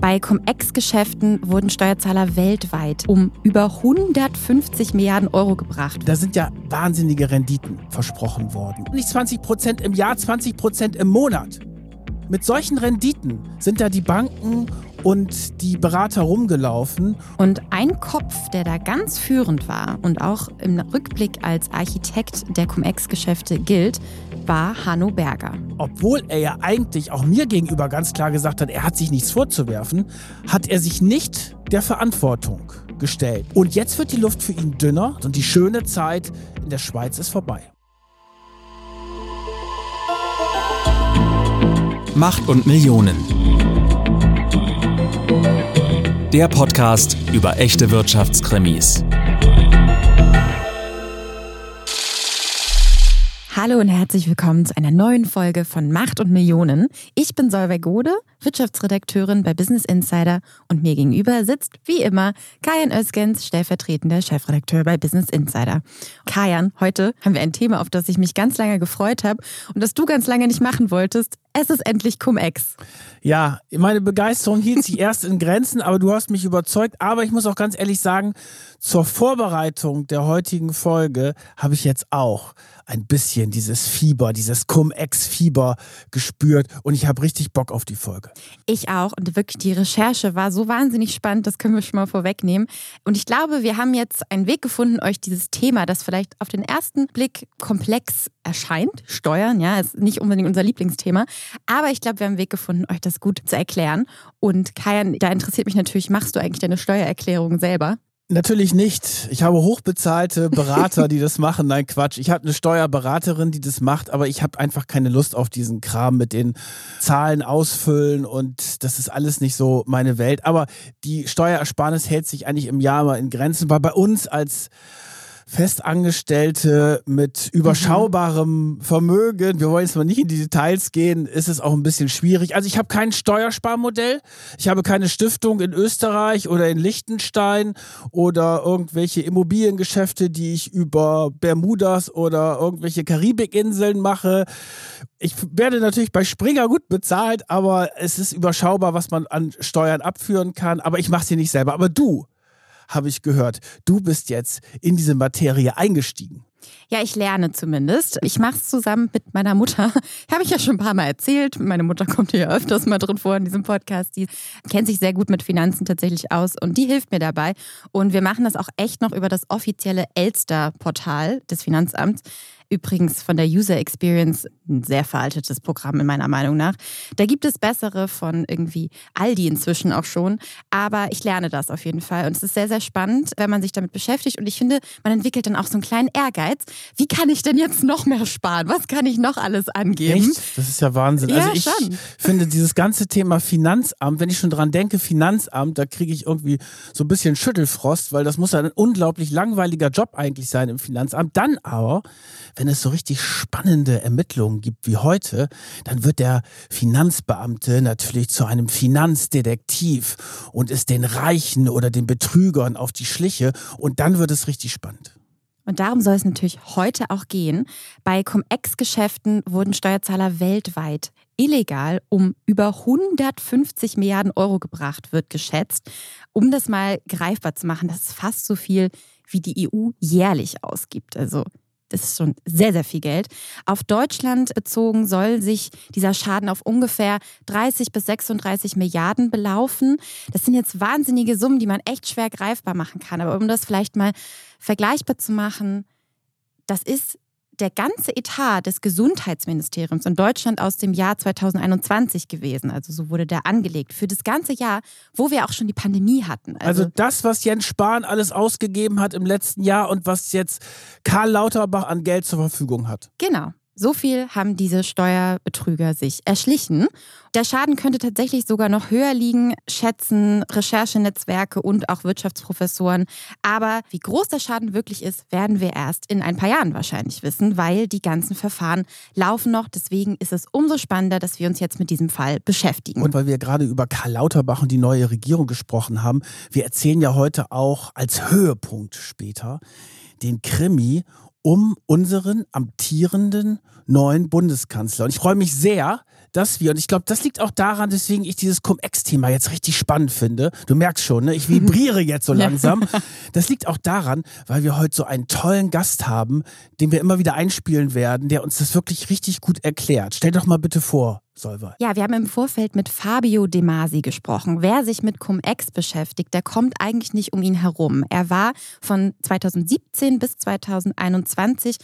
Bei Cum-Ex-Geschäften wurden Steuerzahler weltweit um über 150 Milliarden Euro gebracht. Da sind ja wahnsinnige Renditen versprochen worden. Nicht 20 Prozent im Jahr, 20 Prozent im Monat. Mit solchen Renditen sind da die Banken und die Berater rumgelaufen. Und ein Kopf, der da ganz führend war und auch im Rückblick als Architekt der Cum-Ex-Geschäfte gilt, war Hanno Berger. Obwohl er ja eigentlich auch mir gegenüber ganz klar gesagt hat, er hat sich nichts vorzuwerfen, hat er sich nicht der Verantwortung gestellt. Und jetzt wird die Luft für ihn dünner und die schöne Zeit in der Schweiz ist vorbei. Macht und Millionen. Der Podcast über echte Wirtschaftskrimis. Hallo und herzlich willkommen zu einer neuen Folge von Macht und Millionen. Ich bin Solveig Gode, Wirtschaftsredakteurin bei Business Insider und mir gegenüber sitzt wie immer Kajan Özgens, stellvertretender Chefredakteur bei Business Insider. Kajan, heute haben wir ein Thema, auf das ich mich ganz lange gefreut habe und das du ganz lange nicht machen wolltest. Es ist endlich Cum-Ex. Ja, meine Begeisterung hielt sich erst in Grenzen, aber du hast mich überzeugt. Aber ich muss auch ganz ehrlich sagen, zur Vorbereitung der heutigen Folge habe ich jetzt auch ein bisschen dieses Fieber, dieses Cum-Ex-Fieber gespürt und ich habe richtig Bock auf die Folge. Ich auch und wirklich die Recherche war so wahnsinnig spannend, das können wir schon mal vorwegnehmen. Und ich glaube, wir haben jetzt einen Weg gefunden, euch dieses Thema, das vielleicht auf den ersten Blick komplex erscheint, Steuern, ja, ist nicht unbedingt unser Lieblingsthema, aber ich glaube, wir haben einen Weg gefunden, euch das gut zu erklären. Und Kajan, da interessiert mich natürlich, machst du eigentlich deine Steuererklärung selber? Natürlich nicht. Ich habe hochbezahlte Berater, die das machen. Nein, Quatsch. Ich habe eine Steuerberaterin, die das macht, aber ich habe einfach keine Lust auf diesen Kram mit den Zahlen ausfüllen und das ist alles nicht so meine Welt. Aber die Steuerersparnis hält sich eigentlich im Jahr mal in Grenzen, weil bei uns als Festangestellte mit überschaubarem Vermögen, wir wollen jetzt mal nicht in die Details gehen, ist es auch ein bisschen schwierig. Also ich habe kein Steuersparmodell, ich habe keine Stiftung in Österreich oder in Liechtenstein oder irgendwelche Immobiliengeschäfte, die ich über Bermudas oder irgendwelche Karibikinseln mache. Ich werde natürlich bei Springer gut bezahlt, aber es ist überschaubar, was man an Steuern abführen kann. Aber ich mache sie nicht selber. Aber du, habe ich gehört. Du bist jetzt in diese Materie eingestiegen. Ja, ich lerne zumindest. Ich mache es zusammen mit meiner Mutter. Habe ich ja schon ein paar Mal erzählt. Meine Mutter kommt hier öfters mal drin vor in diesem Podcast. Die kennt sich sehr gut mit Finanzen tatsächlich aus und die hilft mir dabei. Und wir machen das auch echt noch über das offizielle Elster-Portal des Finanzamts. Übrigens von der User Experience ein sehr veraltetes Programm in meiner Meinung nach. Da gibt es bessere von irgendwie Aldi inzwischen auch schon. Aber ich lerne das auf jeden Fall. Und es ist sehr, sehr spannend, wenn man sich damit beschäftigt. Und ich finde, man entwickelt dann auch so einen kleinen Ehrgeiz. Wie kann ich denn jetzt noch mehr sparen? Was kann ich noch alles angeben? Echt? Das ist ja Wahnsinn. Ja, also ich schon. finde dieses ganze Thema Finanzamt, wenn ich schon dran denke, Finanzamt, da kriege ich irgendwie so ein bisschen Schüttelfrost, weil das muss ja ein unglaublich langweiliger Job eigentlich sein im Finanzamt. Dann aber, wenn es so richtig spannende Ermittlungen gibt wie heute, dann wird der Finanzbeamte natürlich zu einem Finanzdetektiv und ist den Reichen oder den Betrügern auf die Schliche und dann wird es richtig spannend. Und darum soll es natürlich heute auch gehen. Bei Cum-Ex-Geschäften wurden Steuerzahler weltweit illegal um über 150 Milliarden Euro gebracht, wird geschätzt. Um das mal greifbar zu machen, das ist fast so viel, wie die EU jährlich ausgibt. Also das ist schon sehr, sehr viel Geld. Auf Deutschland bezogen soll sich dieser Schaden auf ungefähr 30 bis 36 Milliarden belaufen. Das sind jetzt wahnsinnige Summen, die man echt schwer greifbar machen kann. Aber um das vielleicht mal vergleichbar zu machen, das ist der ganze Etat des Gesundheitsministeriums in Deutschland aus dem Jahr 2021 gewesen. Also so wurde der angelegt für das ganze Jahr, wo wir auch schon die Pandemie hatten. Also, also das, was Jens Spahn alles ausgegeben hat im letzten Jahr und was jetzt Karl Lauterbach an Geld zur Verfügung hat. Genau. So viel haben diese Steuerbetrüger sich erschlichen. Der Schaden könnte tatsächlich sogar noch höher liegen, schätzen Recherchenetzwerke und auch Wirtschaftsprofessoren. Aber wie groß der Schaden wirklich ist, werden wir erst in ein paar Jahren wahrscheinlich wissen, weil die ganzen Verfahren laufen noch. Deswegen ist es umso spannender, dass wir uns jetzt mit diesem Fall beschäftigen. Und weil wir gerade über Karl Lauterbach und die neue Regierung gesprochen haben, wir erzählen ja heute auch als Höhepunkt später den Krimi um unseren amtierenden neuen Bundeskanzler. Und ich freue mich sehr, dass wir, und ich glaube, das liegt auch daran, deswegen ich dieses Cum-Ex-Thema jetzt richtig spannend finde. Du merkst schon, ne? ich vibriere jetzt so langsam. Das liegt auch daran, weil wir heute so einen tollen Gast haben, den wir immer wieder einspielen werden, der uns das wirklich richtig gut erklärt. Stell doch mal bitte vor, Solveig. Ja, wir haben im Vorfeld mit Fabio De Masi gesprochen. Wer sich mit Cum-Ex beschäftigt, der kommt eigentlich nicht um ihn herum. Er war von 2017 bis 2021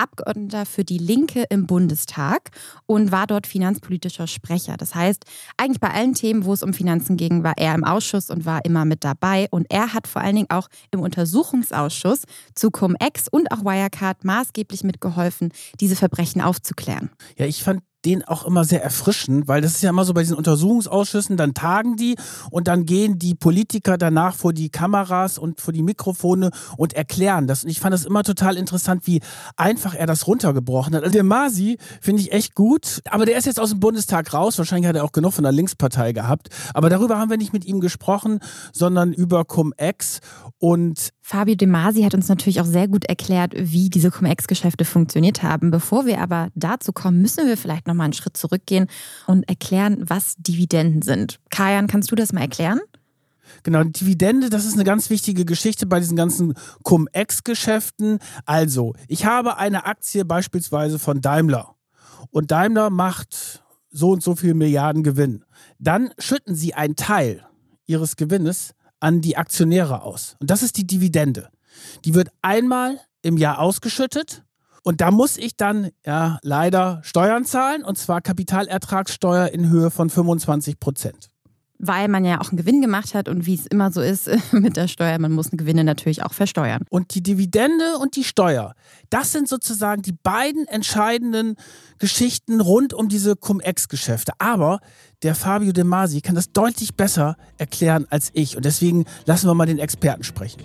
Abgeordneter für die Linke im Bundestag und war dort finanzpolitischer Sprecher. Das heißt, eigentlich bei allen Themen, wo es um Finanzen ging, war er im Ausschuss und war immer mit dabei. Und er hat vor allen Dingen auch im Untersuchungsausschuss zu Cum-Ex und auch Wirecard maßgeblich mitgeholfen, diese Verbrechen aufzuklären. Ja, ich fand den auch immer sehr erfrischend, weil das ist ja immer so bei diesen Untersuchungsausschüssen, dann tagen die und dann gehen die Politiker danach vor die Kameras und vor die Mikrofone und erklären das. Und ich fand das immer total interessant, wie einfach er das runtergebrochen hat. Also der Masi finde ich echt gut, aber der ist jetzt aus dem Bundestag raus. Wahrscheinlich hat er auch genug von der Linkspartei gehabt. Aber darüber haben wir nicht mit ihm gesprochen, sondern über Cum-Ex und Fabio De Masi hat uns natürlich auch sehr gut erklärt, wie diese Cum-Ex-Geschäfte funktioniert haben. Bevor wir aber dazu kommen, müssen wir vielleicht nochmal einen Schritt zurückgehen und erklären, was Dividenden sind. Kajan, kannst du das mal erklären? Genau, Dividende, das ist eine ganz wichtige Geschichte bei diesen ganzen Cum-Ex-Geschäften. Also, ich habe eine Aktie beispielsweise von Daimler und Daimler macht so und so viel Milliarden Gewinn. Dann schütten sie einen Teil ihres Gewinnes an die Aktionäre aus. Und das ist die Dividende. Die wird einmal im Jahr ausgeschüttet und da muss ich dann ja leider Steuern zahlen und zwar Kapitalertragssteuer in Höhe von 25 Prozent weil man ja auch einen Gewinn gemacht hat und wie es immer so ist mit der Steuer, man muss Gewinne natürlich auch versteuern. Und die Dividende und die Steuer, das sind sozusagen die beiden entscheidenden Geschichten rund um diese Cum-Ex-Geschäfte. Aber der Fabio De Masi kann das deutlich besser erklären als ich und deswegen lassen wir mal den Experten sprechen.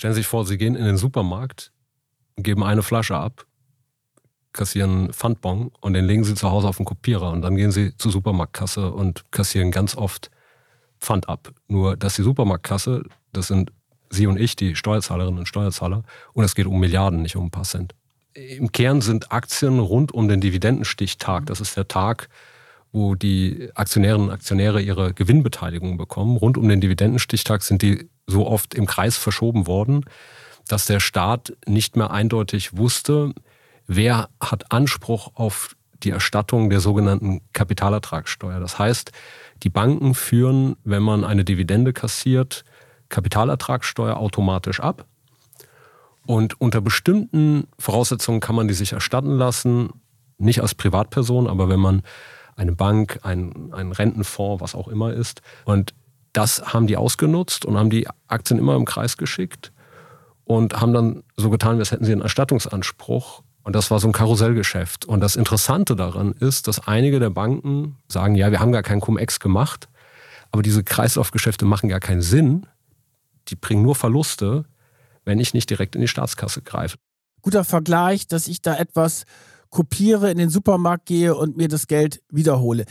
Stellen Sie sich vor, Sie gehen in den Supermarkt, geben eine Flasche ab kassieren Pfandbon und den legen sie zu Hause auf den Kopierer und dann gehen sie zur Supermarktkasse und kassieren ganz oft Pfand ab. Nur, dass die Supermarktkasse, das sind Sie und ich, die Steuerzahlerinnen und Steuerzahler, und es geht um Milliarden, nicht um ein paar Cent. Im Kern sind Aktien rund um den Dividendenstichtag, das ist der Tag, wo die Aktionärinnen und Aktionäre ihre Gewinnbeteiligung bekommen. Rund um den Dividendenstichtag sind die so oft im Kreis verschoben worden, dass der Staat nicht mehr eindeutig wusste, wer hat Anspruch auf die Erstattung der sogenannten Kapitalertragssteuer. Das heißt, die Banken führen, wenn man eine Dividende kassiert, Kapitalertragssteuer automatisch ab. Und unter bestimmten Voraussetzungen kann man die sich erstatten lassen, nicht als Privatperson, aber wenn man eine Bank, ein, ein Rentenfonds, was auch immer ist. Und das haben die ausgenutzt und haben die Aktien immer im Kreis geschickt und haben dann so getan, als hätten sie einen Erstattungsanspruch und das war so ein Karussellgeschäft. Und das Interessante daran ist, dass einige der Banken sagen, ja, wir haben gar keinen Cum-Ex gemacht, aber diese Kreislaufgeschäfte machen gar keinen Sinn. Die bringen nur Verluste, wenn ich nicht direkt in die Staatskasse greife. Guter Vergleich, dass ich da etwas kopiere, in den Supermarkt gehe und mir das Geld wiederhole.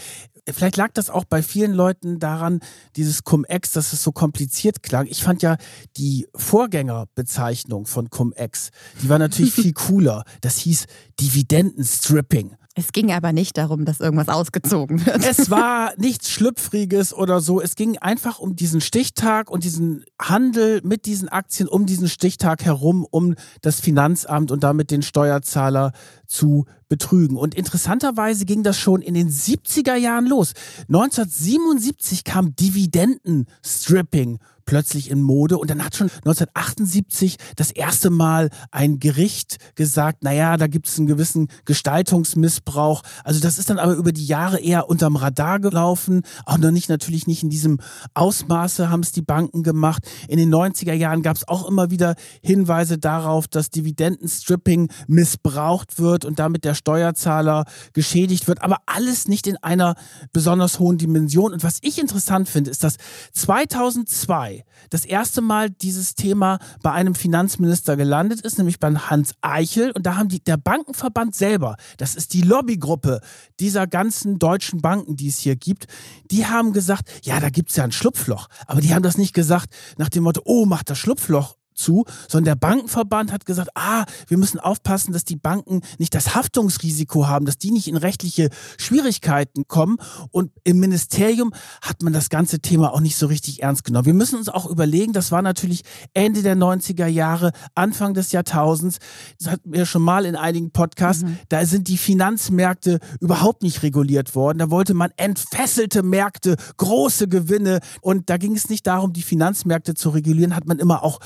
Vielleicht lag das auch bei vielen Leuten daran, dieses Cum-Ex, dass es so kompliziert klang. Ich fand ja die Vorgängerbezeichnung von Cum-Ex, die war natürlich viel cooler. Das hieß Dividendenstripping. Es ging aber nicht darum, dass irgendwas ausgezogen wird. Es war nichts Schlüpfriges oder so. Es ging einfach um diesen Stichtag und diesen Handel mit diesen Aktien um diesen Stichtag herum, um das Finanzamt und damit den Steuerzahler zu betrügen. Und interessanterweise ging das schon in den 70er Jahren los. 1977 kam Dividendenstripping plötzlich in Mode und dann hat schon 1978 das erste Mal ein Gericht gesagt, naja, da gibt es einen gewissen Gestaltungsmissbrauch. Also das ist dann aber über die Jahre eher unterm Radar gelaufen, auch noch nicht natürlich nicht in diesem Ausmaße haben es die Banken gemacht. In den 90er Jahren gab es auch immer wieder Hinweise darauf, dass Dividendenstripping missbraucht wird und damit der Steuerzahler geschädigt wird, aber alles nicht in einer besonders hohen Dimension. Und was ich interessant finde, ist, dass 2002 das erste Mal dieses Thema bei einem Finanzminister gelandet ist, nämlich bei Hans Eichel. Und da haben die, der Bankenverband selber, das ist die Lobbygruppe dieser ganzen deutschen Banken, die es hier gibt, die haben gesagt, ja, da gibt es ja ein Schlupfloch. Aber die haben das nicht gesagt nach dem Motto, oh, macht das Schlupfloch zu, sondern der Bankenverband hat gesagt, ah, wir müssen aufpassen, dass die Banken nicht das Haftungsrisiko haben, dass die nicht in rechtliche Schwierigkeiten kommen. Und im Ministerium hat man das ganze Thema auch nicht so richtig ernst genommen. Wir müssen uns auch überlegen, das war natürlich Ende der 90er Jahre, Anfang des Jahrtausends, das hatten wir schon mal in einigen Podcasts, mhm. da sind die Finanzmärkte überhaupt nicht reguliert worden. Da wollte man entfesselte Märkte, große Gewinne und da ging es nicht darum, die Finanzmärkte zu regulieren, hat man immer auch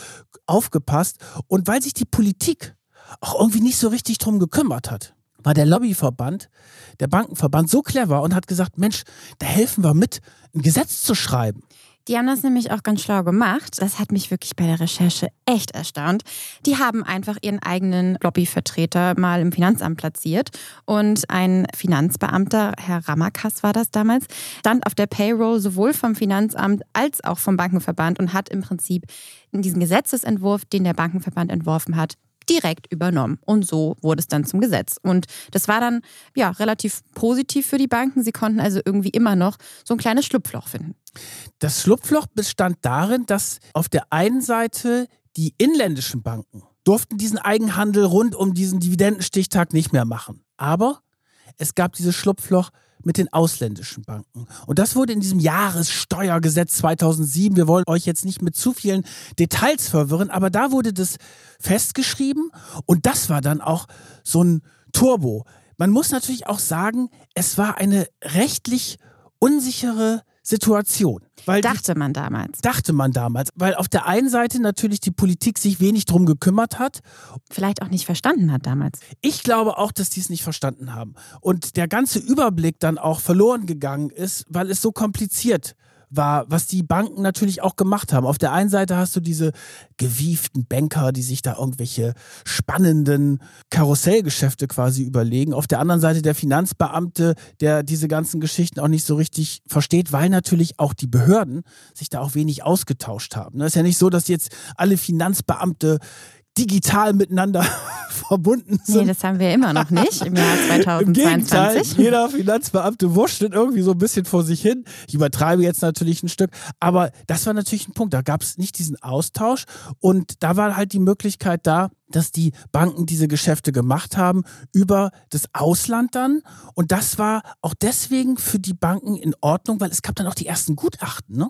aufgepasst. Und weil sich die Politik auch irgendwie nicht so richtig drum gekümmert hat, war der Lobbyverband, der Bankenverband so clever und hat gesagt, Mensch, da helfen wir mit, ein Gesetz zu schreiben. Die haben das nämlich auch ganz schlau gemacht. Das hat mich wirklich bei der Recherche echt erstaunt. Die haben einfach ihren eigenen Lobbyvertreter mal im Finanzamt platziert und ein Finanzbeamter, Herr Ramakas war das damals, stand auf der Payroll sowohl vom Finanzamt als auch vom Bankenverband und hat im Prinzip diesen Gesetzesentwurf, den der Bankenverband entworfen hat, direkt übernommen. Und so wurde es dann zum Gesetz. Und das war dann ja relativ positiv für die Banken. Sie konnten also irgendwie immer noch so ein kleines Schlupfloch finden. Das Schlupfloch bestand darin, dass auf der einen Seite die inländischen Banken durften diesen Eigenhandel rund um diesen Dividendenstichtag nicht mehr machen. Aber es gab dieses Schlupfloch mit den ausländischen Banken. Und das wurde in diesem Jahressteuergesetz 2007, wir wollen euch jetzt nicht mit zu vielen Details verwirren, aber da wurde das festgeschrieben und das war dann auch so ein Turbo. Man muss natürlich auch sagen, es war eine rechtlich unsichere Situation. Weil dachte man damals. Dachte man damals, weil auf der einen Seite natürlich die Politik sich wenig drum gekümmert hat. Vielleicht auch nicht verstanden hat damals. Ich glaube auch, dass die es nicht verstanden haben. Und der ganze Überblick dann auch verloren gegangen ist, weil es so kompliziert war, was die Banken natürlich auch gemacht haben. Auf der einen Seite hast du diese gewieften Banker, die sich da irgendwelche spannenden Karussellgeschäfte quasi überlegen. Auf der anderen Seite der Finanzbeamte, der diese ganzen Geschichten auch nicht so richtig versteht, weil natürlich auch die Behörden sich da auch wenig ausgetauscht haben. Es ist ja nicht so, dass jetzt alle Finanzbeamte digital miteinander verbunden sind. Nee, das haben wir immer noch nicht im Jahr 2022. Im Gegenteil, jeder Finanzbeamte wurschtelt irgendwie so ein bisschen vor sich hin. Ich übertreibe jetzt natürlich ein Stück, aber das war natürlich ein Punkt. Da gab es nicht diesen Austausch und da war halt die Möglichkeit da, dass die Banken diese Geschäfte gemacht haben über das Ausland dann. Und das war auch deswegen für die Banken in Ordnung, weil es gab dann auch die ersten Gutachten, ne?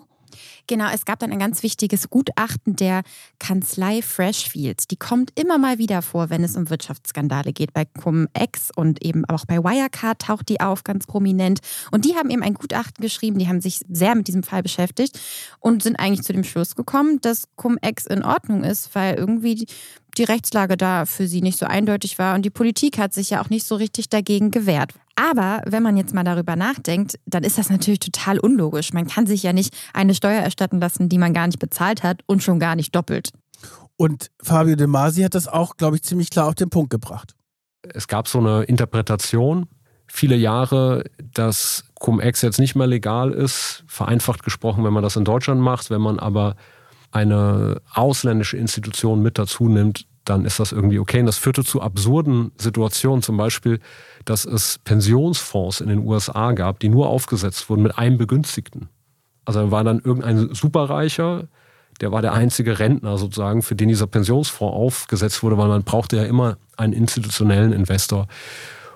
Genau, es gab dann ein ganz wichtiges Gutachten der Kanzlei Freshfields. Die kommt immer mal wieder vor, wenn es um Wirtschaftsskandale geht. Bei Cum-Ex und eben auch bei Wirecard taucht die auf, ganz prominent. Und die haben eben ein Gutachten geschrieben, die haben sich sehr mit diesem Fall beschäftigt und sind eigentlich zu dem Schluss gekommen, dass Cum-Ex in Ordnung ist, weil irgendwie die Rechtslage da für sie nicht so eindeutig war und die Politik hat sich ja auch nicht so richtig dagegen gewehrt. Aber wenn man jetzt mal darüber nachdenkt, dann ist das natürlich total unlogisch. Man kann sich ja nicht eine Steuer erstatten lassen, die man gar nicht bezahlt hat und schon gar nicht doppelt. Und Fabio De Masi hat das auch, glaube ich, ziemlich klar auf den Punkt gebracht. Es gab so eine Interpretation viele Jahre, dass Cum-Ex jetzt nicht mehr legal ist, vereinfacht gesprochen, wenn man das in Deutschland macht, wenn man aber eine ausländische Institution mit dazu nimmt, dann ist das irgendwie okay. Und das führte zu absurden Situationen, zum Beispiel, dass es Pensionsfonds in den USA gab, die nur aufgesetzt wurden mit einem Begünstigten. Also da war dann irgendein Superreicher, der war der einzige Rentner sozusagen, für den dieser Pensionsfonds aufgesetzt wurde, weil man brauchte ja immer einen institutionellen Investor.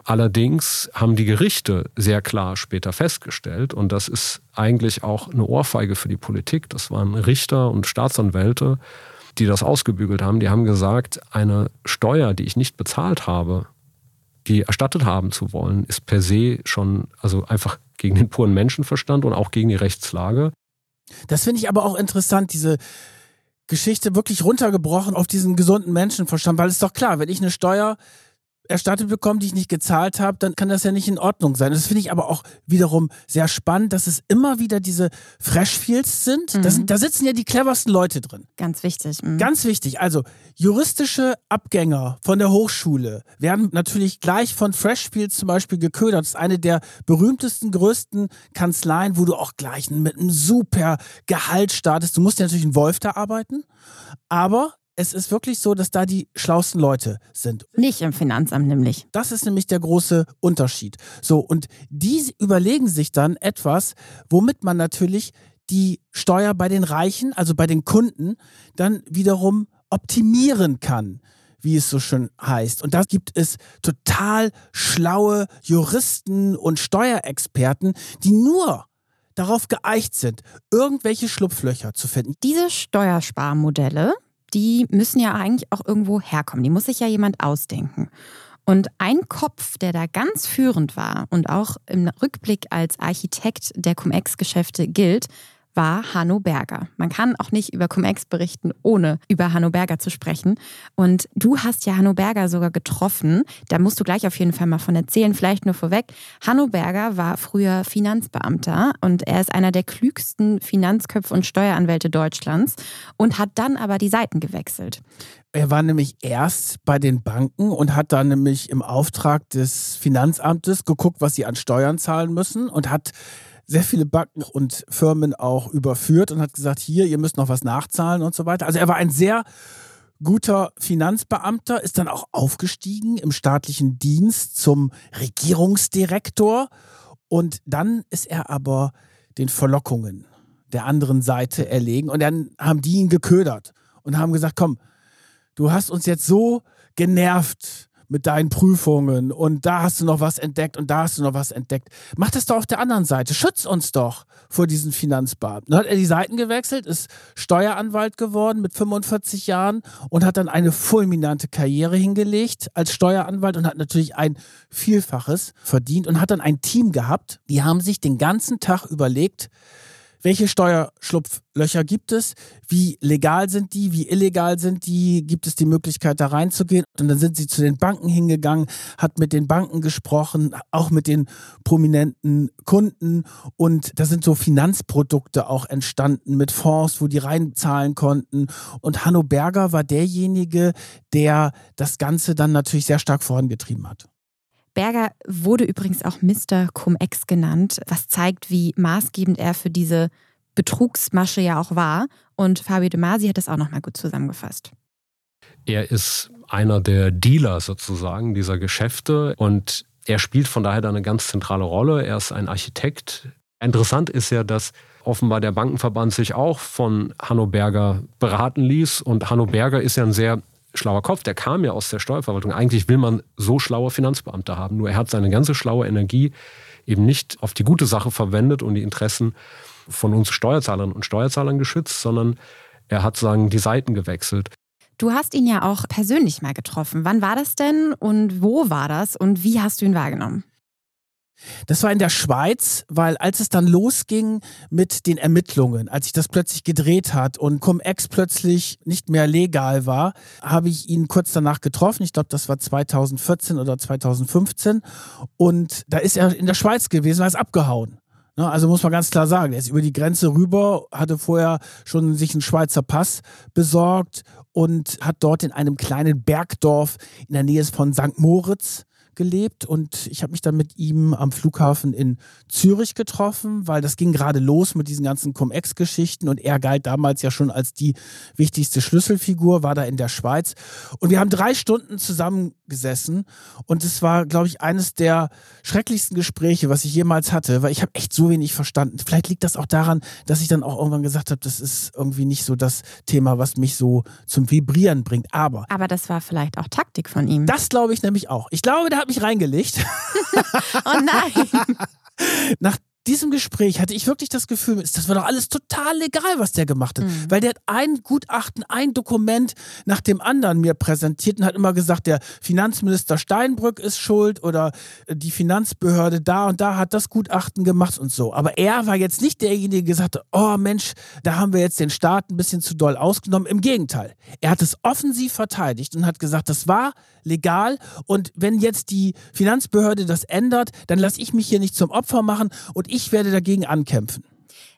Allerdings haben die Gerichte sehr klar später festgestellt, und das ist eigentlich auch eine Ohrfeige für die Politik, das waren Richter und Staatsanwälte, die das ausgebügelt haben, die haben gesagt, eine Steuer, die ich nicht bezahlt habe, die erstattet haben zu wollen, ist per se schon, also einfach gegen den puren Menschenverstand und auch gegen die Rechtslage. Das finde ich aber auch interessant, diese Geschichte wirklich runtergebrochen auf diesen gesunden Menschenverstand, weil es ist doch klar, wenn ich eine Steuer erstattet bekommen, die ich nicht gezahlt habe, dann kann das ja nicht in Ordnung sein. Das finde ich aber auch wiederum sehr spannend, dass es immer wieder diese Freshfields sind. Mhm. Das, da sitzen ja die cleversten Leute drin. Ganz wichtig. Mhm. Ganz wichtig. Also juristische Abgänger von der Hochschule werden natürlich gleich von Freshfields zum Beispiel geködert. Das ist eine der berühmtesten, größten Kanzleien, wo du auch gleich mit einem super Gehalt startest. Du musst ja natürlich in Wolf da arbeiten, aber es ist wirklich so, dass da die schlausten Leute sind. Nicht im Finanzamt nämlich. Das ist nämlich der große Unterschied. So, und die überlegen sich dann etwas, womit man natürlich die Steuer bei den Reichen, also bei den Kunden, dann wiederum optimieren kann wie es so schön heißt. Und da gibt es total schlaue Juristen und Steuerexperten, die nur darauf geeicht sind, irgendwelche Schlupflöcher zu finden. Diese Steuersparmodelle, die müssen ja eigentlich auch irgendwo herkommen. Die muss sich ja jemand ausdenken. Und ein Kopf, der da ganz führend war und auch im Rückblick als Architekt der Cum-Ex-Geschäfte gilt, war Hanno Berger. Man kann auch nicht über Cum-Ex berichten, ohne über Hanno Berger zu sprechen. Und du hast ja Hanno Berger sogar getroffen. Da musst du gleich auf jeden Fall mal von erzählen. Vielleicht nur vorweg. Hanno Berger war früher Finanzbeamter und er ist einer der klügsten Finanzköpfe und Steueranwälte Deutschlands und hat dann aber die Seiten gewechselt. Er war nämlich erst bei den Banken und hat dann nämlich im Auftrag des Finanzamtes geguckt, was sie an Steuern zahlen müssen und hat sehr viele Banken und Firmen auch überführt und hat gesagt, hier, ihr müsst noch was nachzahlen und so weiter. Also er war ein sehr guter Finanzbeamter, ist dann auch aufgestiegen im staatlichen Dienst zum Regierungsdirektor und dann ist er aber den Verlockungen der anderen Seite erlegen und dann haben die ihn geködert und haben gesagt, komm, du hast uns jetzt so genervt mit deinen Prüfungen und da hast du noch was entdeckt und da hast du noch was entdeckt. Mach das doch auf der anderen Seite. Schütz uns doch vor diesen Finanzbeamten. Dann hat er die Seiten gewechselt, ist Steueranwalt geworden mit 45 Jahren und hat dann eine fulminante Karriere hingelegt als Steueranwalt und hat natürlich ein Vielfaches verdient und hat dann ein Team gehabt, die haben sich den ganzen Tag überlegt, welche Steuerschlupflöcher gibt es? Wie legal sind die? Wie illegal sind die? Gibt es die Möglichkeit, da reinzugehen? Und dann sind sie zu den Banken hingegangen, hat mit den Banken gesprochen, auch mit den prominenten Kunden. Und da sind so Finanzprodukte auch entstanden mit Fonds, wo die reinzahlen konnten. Und Hanno Berger war derjenige, der das Ganze dann natürlich sehr stark vorangetrieben hat. Berger wurde übrigens auch Mr. Cum-Ex genannt, was zeigt, wie maßgebend er für diese Betrugsmasche ja auch war. Und Fabio De Masi hat das auch nochmal gut zusammengefasst. Er ist einer der Dealer sozusagen dieser Geschäfte und er spielt von daher da eine ganz zentrale Rolle. Er ist ein Architekt. Interessant ist ja, dass offenbar der Bankenverband sich auch von Hanno Berger beraten ließ. Und Hanno Berger ist ja ein sehr schlauer Kopf, der kam ja aus der Steuerverwaltung. Eigentlich will man so schlaue Finanzbeamte haben. Nur er hat seine ganze schlaue Energie eben nicht auf die gute Sache verwendet und die Interessen von uns Steuerzahlern und Steuerzahlern geschützt, sondern er hat sagen die Seiten gewechselt. Du hast ihn ja auch persönlich mal getroffen. Wann war das denn und wo war das und wie hast du ihn wahrgenommen? Das war in der Schweiz, weil als es dann losging mit den Ermittlungen, als sich das plötzlich gedreht hat und Cum-Ex plötzlich nicht mehr legal war, habe ich ihn kurz danach getroffen. Ich glaube, das war 2014 oder 2015. Und da ist er in der Schweiz gewesen, er ist abgehauen. Ne, also muss man ganz klar sagen, er ist über die Grenze rüber, hatte vorher schon sich einen Schweizer Pass besorgt und hat dort in einem kleinen Bergdorf in der Nähe von St. Moritz gelebt und ich habe mich dann mit ihm am Flughafen in Zürich getroffen, weil das ging gerade los mit diesen ganzen Cum-Ex-Geschichten und er galt damals ja schon als die wichtigste Schlüsselfigur, war da in der Schweiz und wir haben drei Stunden zusammengesessen und es war, glaube ich, eines der schrecklichsten Gespräche, was ich jemals hatte, weil ich habe echt so wenig verstanden. Vielleicht liegt das auch daran, dass ich dann auch irgendwann gesagt habe, das ist irgendwie nicht so das Thema, was mich so zum Vibrieren bringt. Aber aber das war vielleicht auch Taktik von ihm. Das glaube ich nämlich auch. Ich glaube, der hat mich reingelegt. oh nein. Nach diesem Gespräch hatte ich wirklich das Gefühl, das war doch alles total legal, was der gemacht hat. Mhm. Weil der hat ein Gutachten, ein Dokument nach dem anderen mir präsentiert und hat immer gesagt, der Finanzminister Steinbrück ist schuld oder die Finanzbehörde da und da hat das Gutachten gemacht und so. Aber er war jetzt nicht derjenige, der gesagt hat, oh Mensch, da haben wir jetzt den Staat ein bisschen zu doll ausgenommen. Im Gegenteil. Er hat es offensiv verteidigt und hat gesagt, das war legal und wenn jetzt die Finanzbehörde das ändert, dann lasse ich mich hier nicht zum Opfer machen und ich werde dagegen ankämpfen.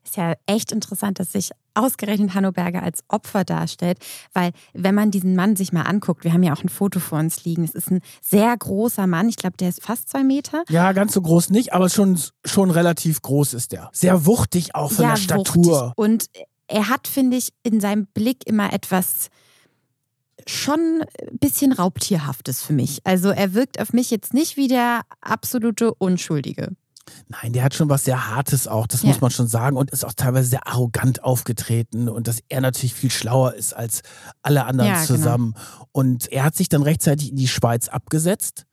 Ist ja echt interessant, dass sich ausgerechnet Hanno Berger als Opfer darstellt, weil wenn man diesen Mann sich mal anguckt, wir haben ja auch ein Foto vor uns liegen, es ist ein sehr großer Mann, ich glaube, der ist fast zwei Meter. Ja, ganz so groß nicht, aber schon, schon relativ groß ist der. Sehr wuchtig auch von ja, der Statur. Wuchtig. Und er hat, finde ich, in seinem Blick immer etwas schon ein bisschen Raubtierhaftes für mich. Also er wirkt auf mich jetzt nicht wie der absolute Unschuldige. Nein, der hat schon was sehr Hartes auch, das Ja. muss man schon sagen. Und ist auch teilweise sehr arrogant aufgetreten und dass er natürlich viel schlauer ist als alle anderen Ja, genau. zusammen. Und er hat sich dann rechtzeitig in die Schweiz abgesetzt.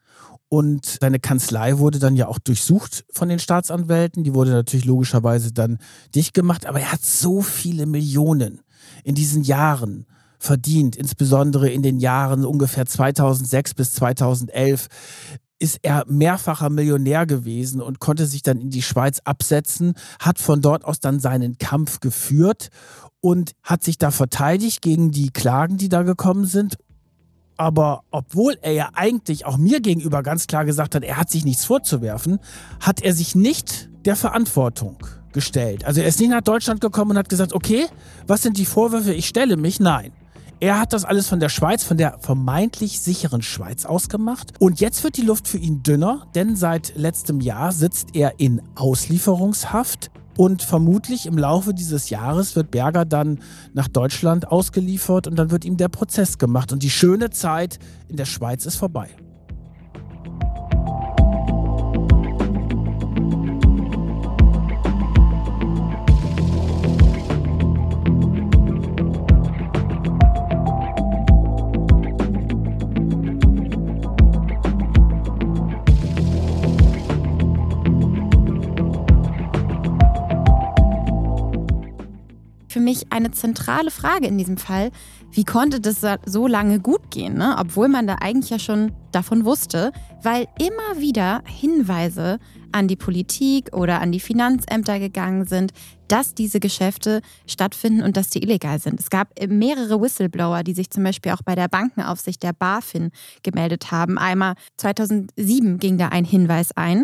Und seine Kanzlei wurde dann ja auch durchsucht von den Staatsanwälten. Die wurde natürlich logischerweise dann dicht gemacht. Aber er hat so viele Millionen in diesen Jahren verdient, insbesondere in den Jahren ungefähr 2006 bis 2011 ist er mehrfacher Millionär gewesen und konnte sich dann in die Schweiz absetzen, hat von dort aus dann seinen Kampf geführt und hat sich da verteidigt gegen die Klagen, die da gekommen sind. Aber obwohl er ja eigentlich auch mir gegenüber ganz klar gesagt hat, er hat sich nichts vorzuwerfen, hat er sich nicht der Verantwortung gestellt. Also er ist nicht nach Deutschland gekommen und hat gesagt, okay, was sind die Vorwürfe? Ich stelle mich. Nein. Er hat das alles von der Schweiz, von der vermeintlich sicheren Schweiz ausgemacht. Und jetzt wird die Luft für ihn dünner, denn seit letztem Jahr sitzt er in Auslieferungshaft. Und vermutlich im Laufe dieses Jahres wird Berger dann nach Deutschland ausgeliefert und dann wird ihm der Prozess gemacht. Und die schöne Zeit in der Schweiz ist vorbei. Für mich eine zentrale Frage in diesem Fall, wie konnte das so lange gut gehen, ne? obwohl man da eigentlich ja schon davon wusste, weil immer wieder Hinweise an die Politik oder an die Finanzämter gegangen sind, dass diese Geschäfte stattfinden und dass die illegal sind. Es gab mehrere Whistleblower, die sich zum Beispiel auch bei der Bankenaufsicht der BaFin gemeldet haben. Einmal 2007 ging da ein Hinweis ein.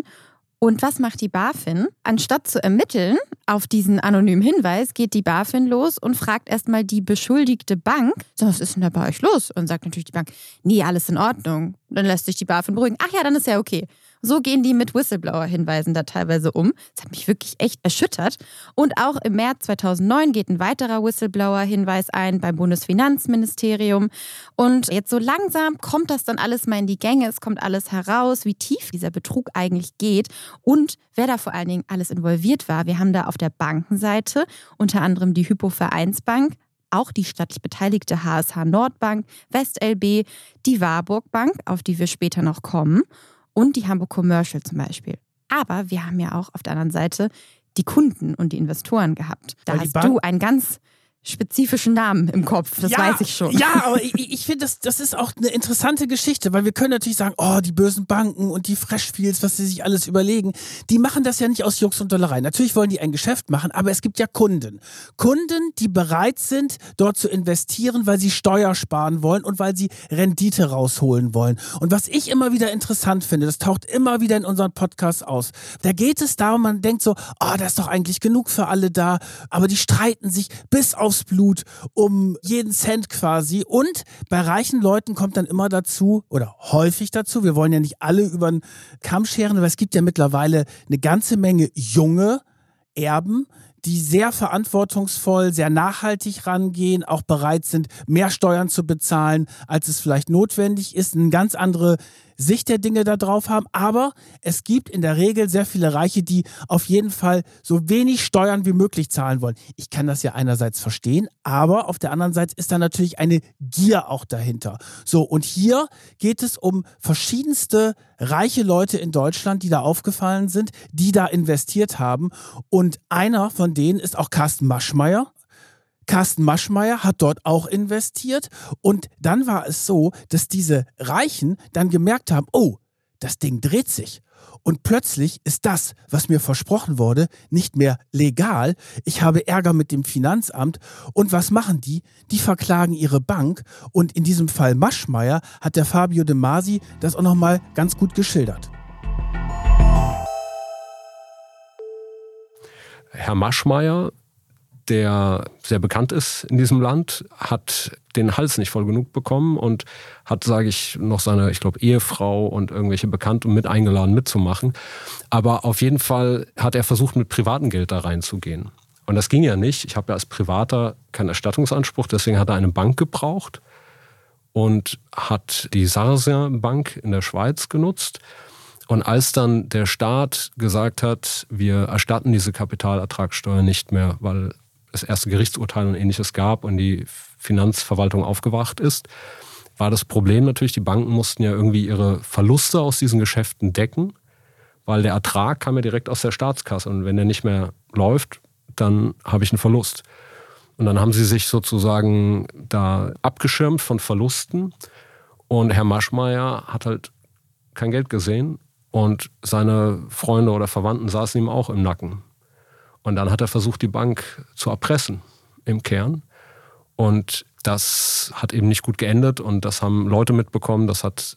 Und was macht die BaFin? Anstatt zu ermitteln auf diesen anonymen Hinweis, geht die BaFin los und fragt erstmal die beschuldigte Bank, so, was ist denn da bei euch los? Und sagt natürlich die Bank, nee, alles in Ordnung. Dann lässt sich die BaFin beruhigen. Ach ja, dann ist ja okay. So gehen die mit Whistleblower-Hinweisen da teilweise um. Das hat mich wirklich echt erschüttert. Und auch im März 2009 geht ein weiterer Whistleblower-Hinweis ein beim Bundesfinanzministerium. Und jetzt so langsam kommt das dann alles mal in die Gänge. Es kommt alles heraus, wie tief dieser Betrug eigentlich geht und wer da vor allen Dingen alles involviert war. Wir haben da auf der Bankenseite unter anderem die Hypo-Vereinsbank, auch die staatlich beteiligte HSH Nordbank, WestLB, die Warburg Bank, auf die wir später noch kommen, und die Hamburg Commercial zum Beispiel. Aber wir haben ja auch auf der anderen Seite die Kunden und die Investoren gehabt. Da die hast Bank- du einen ganz spezifischen Namen im Kopf, das ja, weiß ich schon. Ja, aber ich, ich finde, das, das ist auch eine interessante Geschichte, weil wir können natürlich sagen, oh, die bösen Banken und die Freshfields, was sie sich alles überlegen, die machen das ja nicht aus Jux und Dollerei. Natürlich wollen die ein Geschäft machen, aber es gibt ja Kunden. Kunden, die bereit sind, dort zu investieren, weil sie Steuer sparen wollen und weil sie Rendite rausholen wollen. Und was ich immer wieder interessant finde, das taucht immer wieder in unseren Podcasts aus. Da geht es darum, man denkt so, oh, da ist doch eigentlich genug für alle da, aber die streiten sich bis aufs Blut um jeden Cent quasi. Und bei reichen Leuten kommt dann immer dazu, oder häufig dazu, wir wollen ja nicht alle über den Kamm scheren, aber es gibt ja mittlerweile eine ganze Menge junge Erben, die sehr verantwortungsvoll, sehr nachhaltig rangehen, auch bereit sind, mehr Steuern zu bezahlen, als es vielleicht notwendig ist, eine ganz andere Sicht der Dinge da drauf haben. Aber es gibt in der Regel sehr viele Reiche, die auf jeden Fall so wenig Steuern wie möglich zahlen wollen. Ich kann das ja einerseits verstehen, aber auf der anderen Seite ist da natürlich eine Gier auch dahinter. So, und hier geht es um verschiedenste reiche Leute in Deutschland, die da aufgefallen sind, die da investiert haben. Und einer von denen ist auch Carsten Maschmeyer. Carsten Maschmeyer hat dort auch investiert und dann war es so, dass diese Reichen dann gemerkt haben, oh, das Ding dreht sich. Und plötzlich ist das, was mir versprochen wurde, nicht mehr legal. Ich habe Ärger mit dem Finanzamt. Und was machen die? Die verklagen ihre Bank. Und in diesem Fall Maschmeyer hat der Fabio De Masi das auch nochmal ganz gut geschildert. Herr Maschmeyer, der sehr bekannt ist in diesem Land, hat den Hals nicht voll genug bekommen und hat, sage ich, noch seine, ich glaube, Ehefrau und irgendwelche Bekannten mit eingeladen mitzumachen. Aber auf jeden Fall hat er versucht, mit privatem Geld da reinzugehen. Und das ging ja nicht. Ich habe ja als Privater keinen Erstattungsanspruch, deswegen hat er eine Bank gebraucht und hat die Sarsia Bank in der Schweiz genutzt Und als dann der Staat gesagt hat, wir erstatten diese Kapitalertragssteuer nicht mehr, weil es erste Gerichtsurteile und ähnliches gab und die Finanzverwaltung aufgewacht ist, war das Problem natürlich, die Banken mussten ja irgendwie ihre Verluste aus diesen Geschäften decken, weil der Ertrag kam ja direkt aus der Staatskasse und wenn der nicht mehr läuft, dann habe ich einen Verlust. Und dann haben sie sich sozusagen da abgeschirmt von Verlusten und Herr Maschmeyer hat halt kein Geld gesehen und seine Freunde oder Verwandten saßen ihm auch im Nacken. Und dann hat er versucht, die Bank zu erpressen im Kern. Und das hat eben nicht gut geendet und das haben Leute mitbekommen, das hat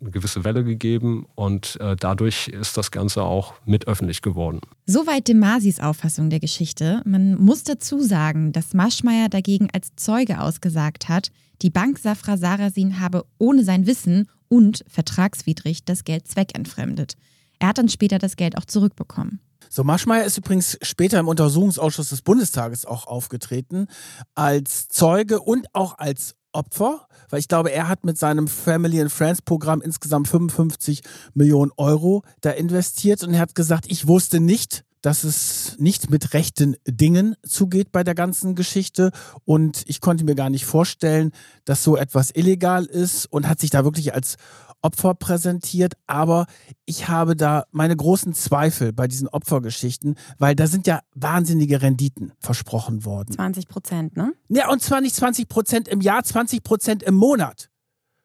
eine gewisse Welle gegeben und äh, dadurch ist das Ganze auch mit öffentlich geworden. Soweit de Masis Auffassung der Geschichte. Man muss dazu sagen, dass Maschmeyer dagegen als Zeuge ausgesagt hat, die Bank Safra Sarasin habe ohne sein Wissen und vertragswidrig das Geld zweckentfremdet. Er hat dann später das Geld auch zurückbekommen. So, Maschmeyer ist übrigens später im Untersuchungsausschuss des Bundestages auch aufgetreten, als Zeuge und auch als Opfer, weil ich glaube, er hat mit seinem Family and Friends Programm insgesamt 55 Millionen Euro da investiert und er hat gesagt, ich wusste nicht, dass es nicht mit rechten Dingen zugeht bei der ganzen Geschichte und ich konnte mir gar nicht vorstellen, dass so etwas illegal ist und hat sich da wirklich als Opfer präsentiert, aber ich habe da meine großen Zweifel bei diesen Opfergeschichten, weil da sind ja wahnsinnige Renditen versprochen worden. 20 Prozent, ne? Ja, und zwar nicht 20 Prozent im Jahr, 20 Prozent im Monat.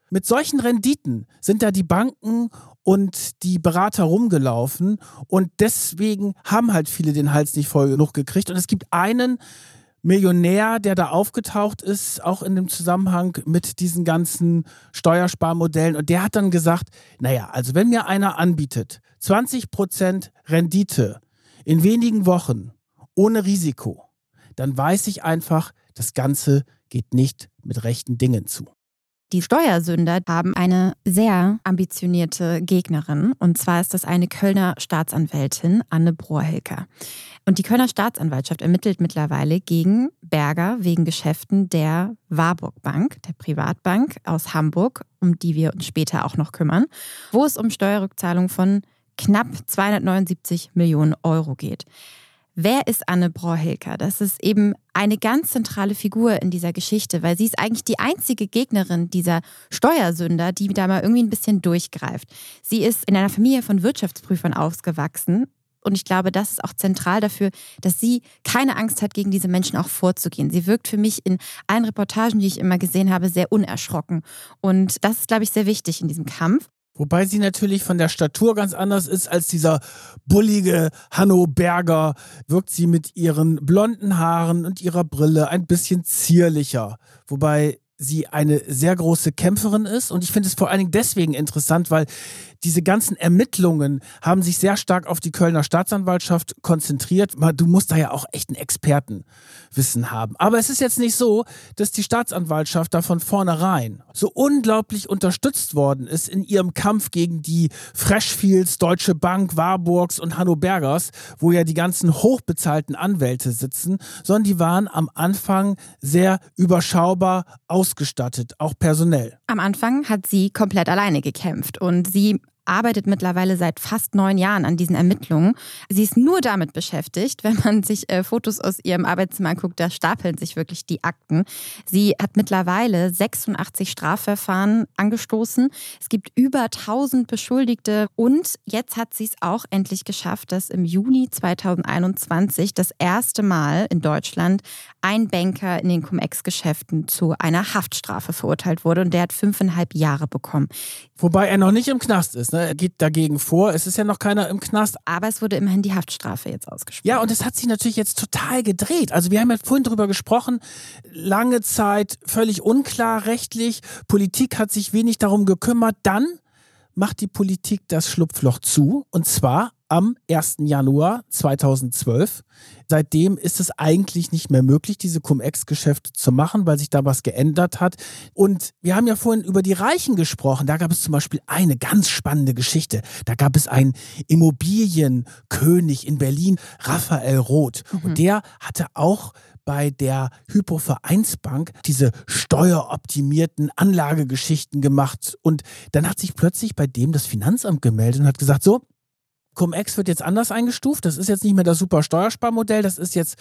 Mit solchen Renditen sind da die Banken und die Berater rumgelaufen und deswegen haben halt viele den Hals nicht voll genug gekriegt. Und es gibt einen, Millionär, der da aufgetaucht ist, auch in dem Zusammenhang mit diesen ganzen Steuersparmodellen. Und der hat dann gesagt, naja, also wenn mir einer anbietet, 20% Rendite in wenigen Wochen ohne Risiko, dann weiß ich einfach, das Ganze geht nicht mit rechten Dingen zu. Die Steuersünder haben eine sehr ambitionierte Gegnerin. Und zwar ist das eine Kölner Staatsanwältin, Anne Brohrhilker. Und die Kölner Staatsanwaltschaft ermittelt mittlerweile gegen Berger wegen Geschäften der Warburg Bank, der Privatbank aus Hamburg, um die wir uns später auch noch kümmern, wo es um Steuerrückzahlung von knapp 279 Millionen Euro geht. Wer ist Anne Brohilker? Das ist eben eine ganz zentrale Figur in dieser Geschichte, weil sie ist eigentlich die einzige Gegnerin dieser Steuersünder, die da mal irgendwie ein bisschen durchgreift. Sie ist in einer Familie von Wirtschaftsprüfern aufgewachsen und ich glaube, das ist auch zentral dafür, dass sie keine Angst hat, gegen diese Menschen auch vorzugehen. Sie wirkt für mich in allen Reportagen, die ich immer gesehen habe, sehr unerschrocken. Und das ist, glaube ich, sehr wichtig in diesem Kampf. Wobei sie natürlich von der Statur ganz anders ist als dieser bullige Hanno Berger. Wirkt sie mit ihren blonden Haaren und ihrer Brille ein bisschen zierlicher. Wobei sie eine sehr große Kämpferin ist. Und ich finde es vor allen Dingen deswegen interessant, weil diese ganzen Ermittlungen haben sich sehr stark auf die Kölner Staatsanwaltschaft konzentriert. Du musst da ja auch echt ein Expertenwissen haben. Aber es ist jetzt nicht so, dass die Staatsanwaltschaft da von vornherein so unglaublich unterstützt worden ist in ihrem Kampf gegen die Freshfields, Deutsche Bank, Warburgs und Hanno Bergers, wo ja die ganzen hochbezahlten Anwälte sitzen, sondern die waren am Anfang sehr überschaubar ausgestattet, auch personell. Am Anfang hat sie komplett alleine gekämpft und sie arbeitet mittlerweile seit fast neun Jahren an diesen Ermittlungen. Sie ist nur damit beschäftigt, wenn man sich äh, Fotos aus ihrem Arbeitszimmer anguckt, da stapeln sich wirklich die Akten. Sie hat mittlerweile 86 Strafverfahren angestoßen. Es gibt über 1000 Beschuldigte und jetzt hat sie es auch endlich geschafft, dass im Juni 2021 das erste Mal in Deutschland ein Banker in den Cum-Ex-Geschäften zu einer Haftstrafe verurteilt wurde und der hat fünfeinhalb Jahre bekommen. Wobei er noch nicht im Knast ist. Ne? Er geht dagegen vor. Es ist ja noch keiner im Knast. Aber es wurde immerhin die Haftstrafe jetzt ausgesprochen. Ja, und es hat sich natürlich jetzt total gedreht. Also wir haben ja vorhin darüber gesprochen. Lange Zeit völlig unklar rechtlich. Politik hat sich wenig darum gekümmert. Dann macht die Politik das Schlupfloch zu. Und zwar am 1. Januar 2012. Seitdem ist es eigentlich nicht mehr möglich, diese Cum-Ex-Geschäfte zu machen, weil sich da was geändert hat. Und wir haben ja vorhin über die Reichen gesprochen. Da gab es zum Beispiel eine ganz spannende Geschichte. Da gab es einen Immobilienkönig in Berlin, Raphael Roth. Mhm. Und der hatte auch bei der Hypovereinsbank diese steueroptimierten Anlagegeschichten gemacht. Und dann hat sich plötzlich bei dem das Finanzamt gemeldet und hat gesagt, so, Cum-Ex wird jetzt anders eingestuft. Das ist jetzt nicht mehr das super Steuersparmodell, das ist jetzt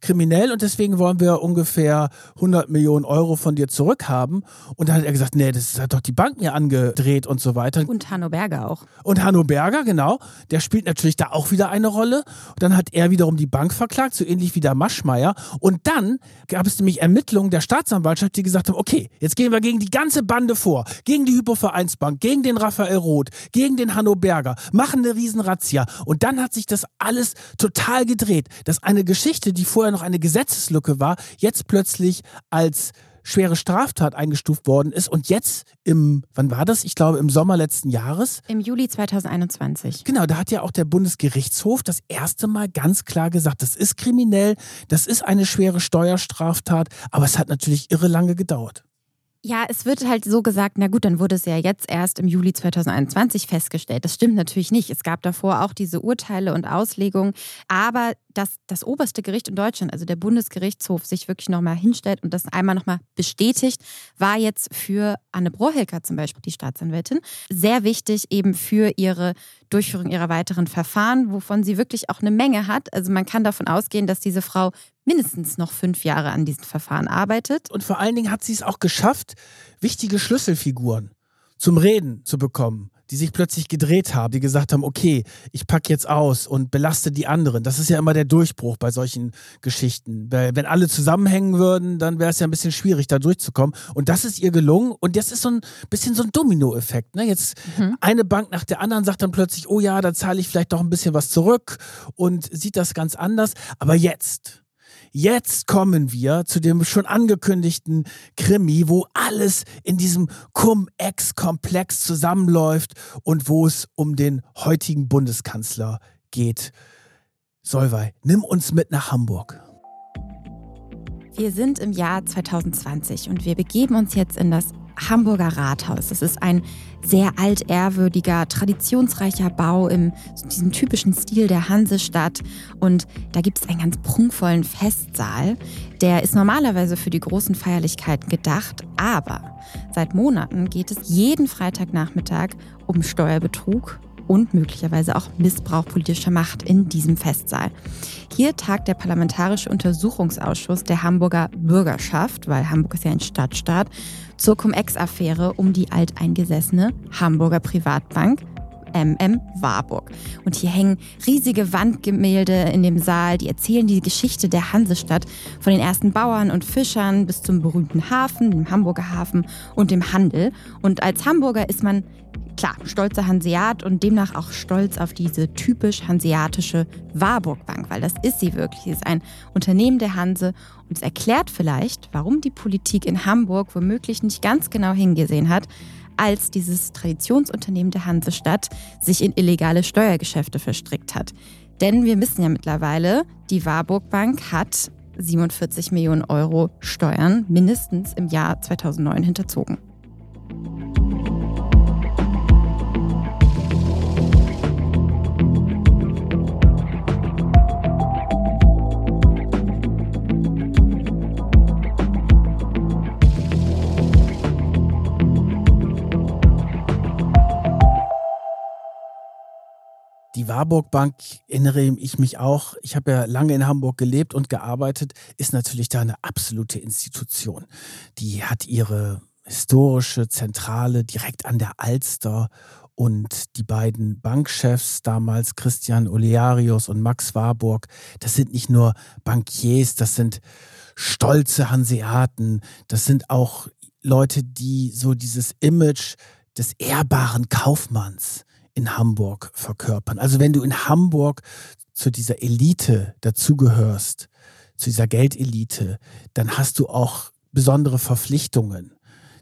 kriminell und deswegen wollen wir ungefähr 100 Millionen Euro von dir zurückhaben. Und dann hat er gesagt, nee, das hat doch die Bank mir angedreht und so weiter. Und Hanno Berger auch. Und Hanno Berger, genau. Der spielt natürlich da auch wieder eine Rolle. Und dann hat er wiederum die Bank verklagt, so ähnlich wie der Maschmeyer. Und dann gab es nämlich Ermittlungen der Staatsanwaltschaft, die gesagt haben, okay, jetzt gehen wir gegen die ganze Bande vor. Gegen die Hypovereinsbank, gegen den Raphael Roth, gegen den Hanno Berger. Machen eine Riesenrazzia Razzia. Und dann hat sich das alles total gedreht, dass eine Geschichte, die vorher noch eine Gesetzeslücke war, jetzt plötzlich als schwere Straftat eingestuft worden ist und jetzt im, wann war das? Ich glaube im Sommer letzten Jahres. Im Juli 2021. Genau, da hat ja auch der Bundesgerichtshof das erste Mal ganz klar gesagt, das ist kriminell, das ist eine schwere Steuerstraftat, aber es hat natürlich irre lange gedauert. Ja, es wird halt so gesagt, na gut, dann wurde es ja jetzt erst im Juli 2021 festgestellt. Das stimmt natürlich nicht. Es gab davor auch diese Urteile und Auslegungen. Aber dass das oberste Gericht in Deutschland, also der Bundesgerichtshof, sich wirklich nochmal hinstellt und das einmal nochmal bestätigt, war jetzt für Anne Brohelker zum Beispiel, die Staatsanwältin, sehr wichtig eben für ihre Durchführung ihrer weiteren Verfahren, wovon sie wirklich auch eine Menge hat. Also man kann davon ausgehen, dass diese Frau mindestens noch fünf Jahre an diesen Verfahren arbeitet. Und vor allen Dingen hat sie es auch geschafft, wichtige Schlüsselfiguren zum Reden zu bekommen, die sich plötzlich gedreht haben, die gesagt haben, okay, ich packe jetzt aus und belaste die anderen. Das ist ja immer der Durchbruch bei solchen Geschichten. Weil wenn alle zusammenhängen würden, dann wäre es ja ein bisschen schwierig, da durchzukommen. Und das ist ihr gelungen. Und das ist so ein bisschen so ein Dominoeffekt. Ne? Jetzt mhm. eine Bank nach der anderen sagt dann plötzlich, oh ja, da zahle ich vielleicht doch ein bisschen was zurück und sieht das ganz anders. Aber jetzt, Jetzt kommen wir zu dem schon angekündigten Krimi, wo alles in diesem Cum-Ex-Komplex zusammenläuft und wo es um den heutigen Bundeskanzler geht. Solvay, nimm uns mit nach Hamburg. Wir sind im Jahr 2020 und wir begeben uns jetzt in das Hamburger Rathaus. Es ist ein sehr altehrwürdiger, traditionsreicher Bau in diesem typischen Stil der Hansestadt. Und da gibt es einen ganz prunkvollen Festsaal. Der ist normalerweise für die großen Feierlichkeiten gedacht, aber seit Monaten geht es jeden Freitagnachmittag um Steuerbetrug und möglicherweise auch Missbrauch politischer Macht in diesem Festsaal. Hier tagt der Parlamentarische Untersuchungsausschuss der Hamburger Bürgerschaft, weil Hamburg ist ja ein Stadtstaat, zur Cum-Ex-Affäre um die alteingesessene Hamburger Privatbank MM Warburg. Und hier hängen riesige Wandgemälde in dem Saal, die erzählen die Geschichte der Hansestadt von den ersten Bauern und Fischern bis zum berühmten Hafen, dem Hamburger Hafen und dem Handel. Und als Hamburger ist man klar stolzer Hanseat und demnach auch stolz auf diese typisch hanseatische Warburg Bank, weil das ist sie wirklich. Sie ist ein Unternehmen der Hanse und es erklärt vielleicht, warum die Politik in Hamburg womöglich nicht ganz genau hingesehen hat, als dieses Traditionsunternehmen der Hansestadt sich in illegale Steuergeschäfte verstrickt hat. Denn wir wissen ja mittlerweile, die Warburg Bank hat 47 Millionen Euro Steuern mindestens im Jahr 2009 hinterzogen. Warburg Bank, erinnere ich mich auch, ich habe ja lange in Hamburg gelebt und gearbeitet, ist natürlich da eine absolute Institution. Die hat ihre historische Zentrale direkt an der Alster und die beiden Bankchefs damals, Christian Olearius und Max Warburg, das sind nicht nur Bankiers, das sind stolze Hanseaten, das sind auch Leute, die so dieses Image des ehrbaren Kaufmanns, in Hamburg verkörpern. Also wenn du in Hamburg zu dieser Elite dazugehörst, zu dieser Geldelite, dann hast du auch besondere Verpflichtungen.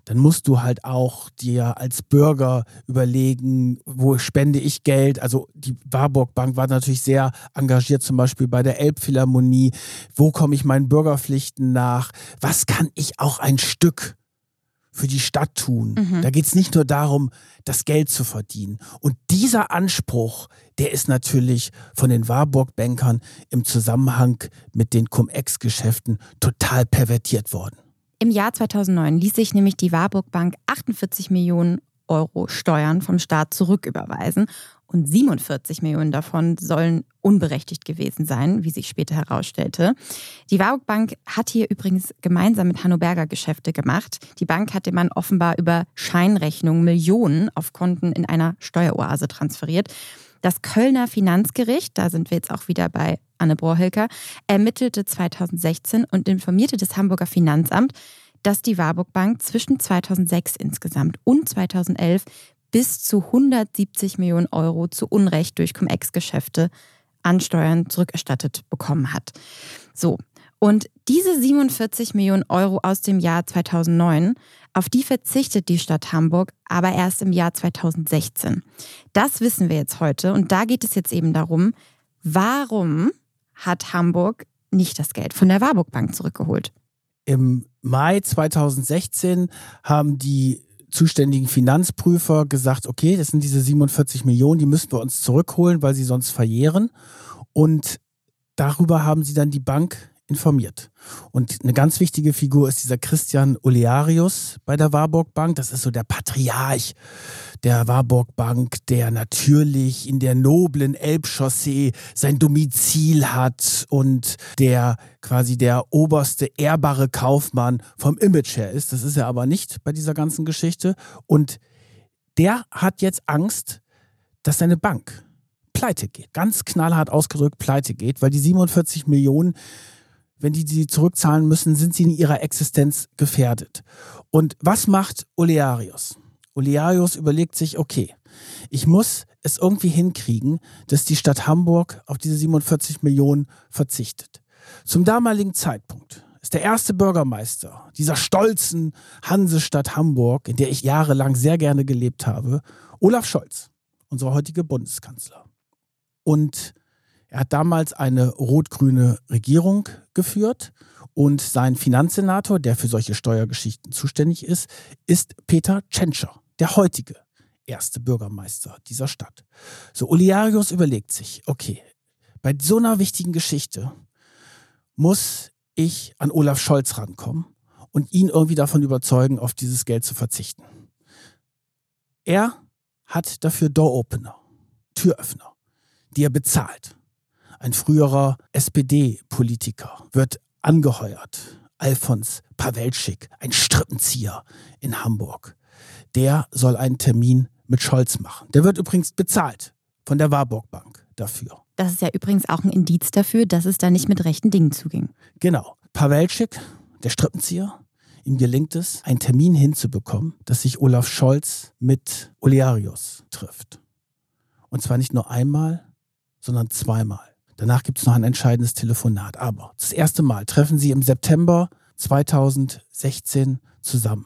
dann musst du halt auch dir als Bürger überlegen, wo spende ich Geld. Also die Warburg Bank war natürlich sehr engagiert, zum Beispiel bei der Elbphilharmonie. Wo komme ich meinen Bürgerpflichten nach? Was kann ich auch ein Stück für die Stadt tun? Mhm. Da geht es nicht nur darum, das Geld zu verdienen. Und dieser Anspruch, der ist natürlich von den Warburg-Bankern im Zusammenhang mit den Cum-Ex-Geschäften total pervertiert worden. Im Jahr 2009 ließ sich nämlich die Warburg Bank 48 Millionen Euro Steuern vom Staat zurücküberweisen und 47 Millionen davon sollen unberechtigt gewesen sein, wie sich später herausstellte. Die Warburg Bank hat hier übrigens gemeinsam mit Hanno Berger Geschäfte gemacht. Die Bank hatte man offenbar über Scheinrechnungen Millionen auf Konten in einer Steueroase transferiert. Das Kölner Finanzgericht, da sind wir jetzt auch wieder bei Anne Brohilker, ermittelte 2016 und informierte das Hamburger Finanzamt, dass die Warburg Bank zwischen 2006 insgesamt und 2011 bis zu 170 Millionen Euro zu Unrecht durch Cum-Ex-Geschäfte an Steuern zurückerstattet bekommen hat. So. Und diese 47 Millionen Euro aus dem Jahr 2009 auf die verzichtet die Stadt Hamburg aber erst im Jahr 2016. Das wissen wir jetzt heute und da geht es jetzt eben darum, warum hat Hamburg nicht das Geld von der Warburg Bank zurückgeholt? Im Mai 2016 haben die zuständigen Finanzprüfer gesagt, okay, das sind diese 47 Millionen, die müssen wir uns zurückholen, weil sie sonst verjähren. Und darüber haben sie dann die Bank informiert. Und eine ganz wichtige Figur ist dieser Christian Olearius bei der Warburg Bank. Das ist so der Patriarch der Warburg Bank, der natürlich in der noblen Elbchaussee sein Domizil hat und der quasi der oberste ehrbare Kaufmann vom Image her ist. Das ist er aber nicht bei dieser ganzen Geschichte. Und der hat jetzt Angst, dass seine Bank pleite geht. Ganz knallhart ausgedrückt pleite geht, weil die 47 Millionen wenn die sie zurückzahlen müssen, sind sie in ihrer Existenz gefährdet. Und was macht Olearius? Olearius überlegt sich, okay, ich muss es irgendwie hinkriegen, dass die Stadt Hamburg auf diese 47 Millionen verzichtet. Zum damaligen Zeitpunkt ist der erste Bürgermeister dieser stolzen Hansestadt Hamburg, in der ich jahrelang sehr gerne gelebt habe, Olaf Scholz, unser heutiger Bundeskanzler. Und er hat damals eine rot-grüne Regierung geführt und sein Finanzsenator, der für solche Steuergeschichten zuständig ist, ist Peter Tschentscher, der heutige erste Bürgermeister dieser Stadt. So, Oliarius überlegt sich, okay, bei so einer wichtigen Geschichte muss ich an Olaf Scholz rankommen und ihn irgendwie davon überzeugen, auf dieses Geld zu verzichten. Er hat dafür Door-Opener, Türöffner, die er bezahlt ein früherer SPD-Politiker, wird angeheuert. Alfons Pawelschik, ein Strippenzieher in Hamburg. Der soll einen Termin mit Scholz machen. Der wird übrigens bezahlt von der Warburg Bank dafür. Das ist ja übrigens auch ein Indiz dafür, dass es da nicht mit rechten Dingen zuging. Genau. Pawelschik, der Strippenzieher, ihm gelingt es, einen Termin hinzubekommen, dass sich Olaf Scholz mit Olearius trifft. Und zwar nicht nur einmal, sondern zweimal. Danach gibt es noch ein entscheidendes Telefonat. Aber das erste Mal treffen sie im September 2016 zusammen.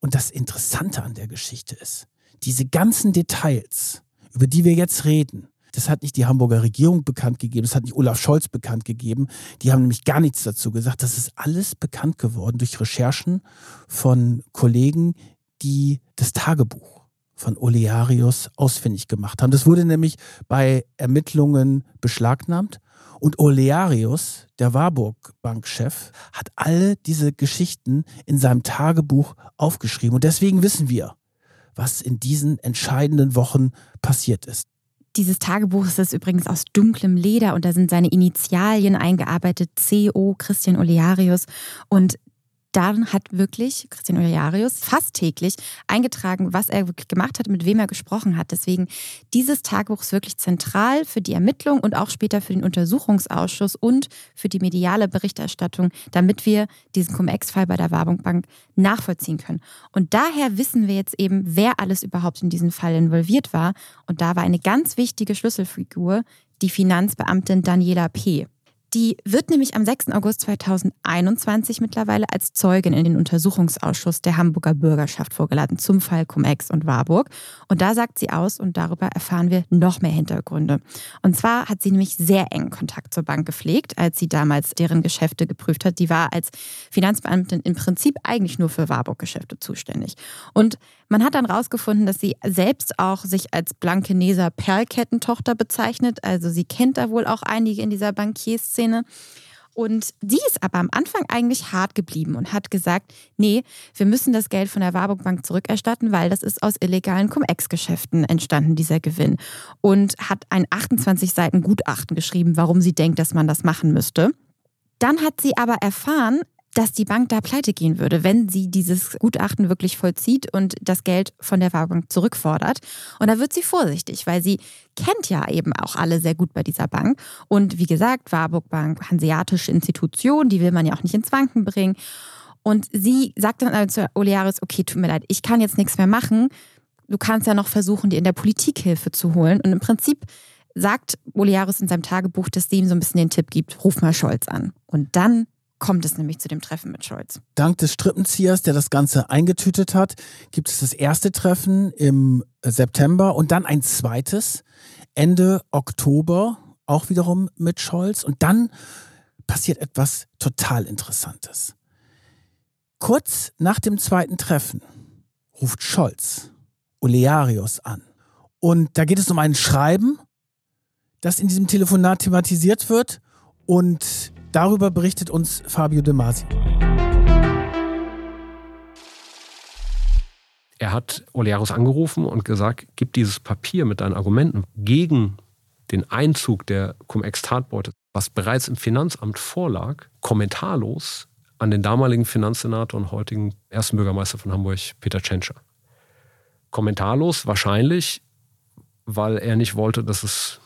Und das Interessante an der Geschichte ist, diese ganzen Details, über die wir jetzt reden, das hat nicht die Hamburger Regierung bekannt gegeben, das hat nicht Olaf Scholz bekannt gegeben. Die haben nämlich gar nichts dazu gesagt. Das ist alles bekannt geworden durch Recherchen von Kollegen, die das Tagebuch von Olearius ausfindig gemacht haben. Das wurde nämlich bei Ermittlungen beschlagnahmt. Und Olearius, der Warburg-Bankchef, hat alle diese Geschichten in seinem Tagebuch aufgeschrieben. Und deswegen wissen wir, was in diesen entscheidenden Wochen passiert ist. Dieses Tagebuch ist übrigens aus dunklem Leder und da sind seine Initialien eingearbeitet, CO Christian Olearius. Und dann hat wirklich Christian Uriarius fast täglich eingetragen, was er wirklich gemacht hat, mit wem er gesprochen hat. Deswegen dieses Tagebuch ist wirklich zentral für die Ermittlung und auch später für den Untersuchungsausschuss und für die mediale Berichterstattung, damit wir diesen Cum-Ex-Fall bei der Warburg Bank nachvollziehen können. Und daher wissen wir jetzt eben, wer alles überhaupt in diesen Fall involviert war. Und da war eine ganz wichtige Schlüsselfigur die Finanzbeamtin Daniela P. Die wird nämlich am 6. August 2021 mittlerweile als Zeugin in den Untersuchungsausschuss der Hamburger Bürgerschaft vorgeladen zum Fall Cum-Ex und Warburg. Und da sagt sie aus und darüber erfahren wir noch mehr Hintergründe. Und zwar hat sie nämlich sehr engen Kontakt zur Bank gepflegt, als sie damals deren Geschäfte geprüft hat. Die war als Finanzbeamtin im Prinzip eigentlich nur für Warburg-Geschäfte zuständig. Und man hat dann herausgefunden, dass sie selbst auch sich als Blankeneser Perlkettentochter bezeichnet. Also sie kennt da wohl auch einige in dieser Bankierszene. Und sie ist aber am Anfang eigentlich hart geblieben und hat gesagt, nee, wir müssen das Geld von der Warburg Bank zurückerstatten, weil das ist aus illegalen Cum-Ex-Geschäften entstanden, dieser Gewinn. Und hat ein 28 Seiten Gutachten geschrieben, warum sie denkt, dass man das machen müsste. Dann hat sie aber erfahren, dass die Bank da pleite gehen würde, wenn sie dieses Gutachten wirklich vollzieht und das Geld von der Warburg zurückfordert. Und da wird sie vorsichtig, weil sie kennt ja eben auch alle sehr gut bei dieser Bank. Und wie gesagt, Warburg Bank, hanseatische Institution, die will man ja auch nicht ins Wanken bringen. Und sie sagt dann also zu Olearis, okay, tut mir leid, ich kann jetzt nichts mehr machen. Du kannst ja noch versuchen, dir in der Politik Hilfe zu holen. Und im Prinzip sagt Olearis in seinem Tagebuch, dass sie ihm so ein bisschen den Tipp gibt, ruf mal Scholz an. Und dann kommt es nämlich zu dem Treffen mit Scholz. Dank des Strippenziehers, der das Ganze eingetütet hat, gibt es das erste Treffen im September und dann ein zweites Ende Oktober, auch wiederum mit Scholz. Und dann passiert etwas total Interessantes. Kurz nach dem zweiten Treffen ruft Scholz Olearius an. Und da geht es um ein Schreiben, das in diesem Telefonat thematisiert wird. Und Darüber berichtet uns Fabio De Masi. Er hat Olearos angerufen und gesagt, gib dieses Papier mit deinen Argumenten gegen den Einzug der Cum-Ex-Tatbeute, was bereits im Finanzamt vorlag, kommentarlos an den damaligen Finanzsenator und heutigen ersten Bürgermeister von Hamburg, Peter Tschentscher. Kommentarlos wahrscheinlich, weil er nicht wollte, dass es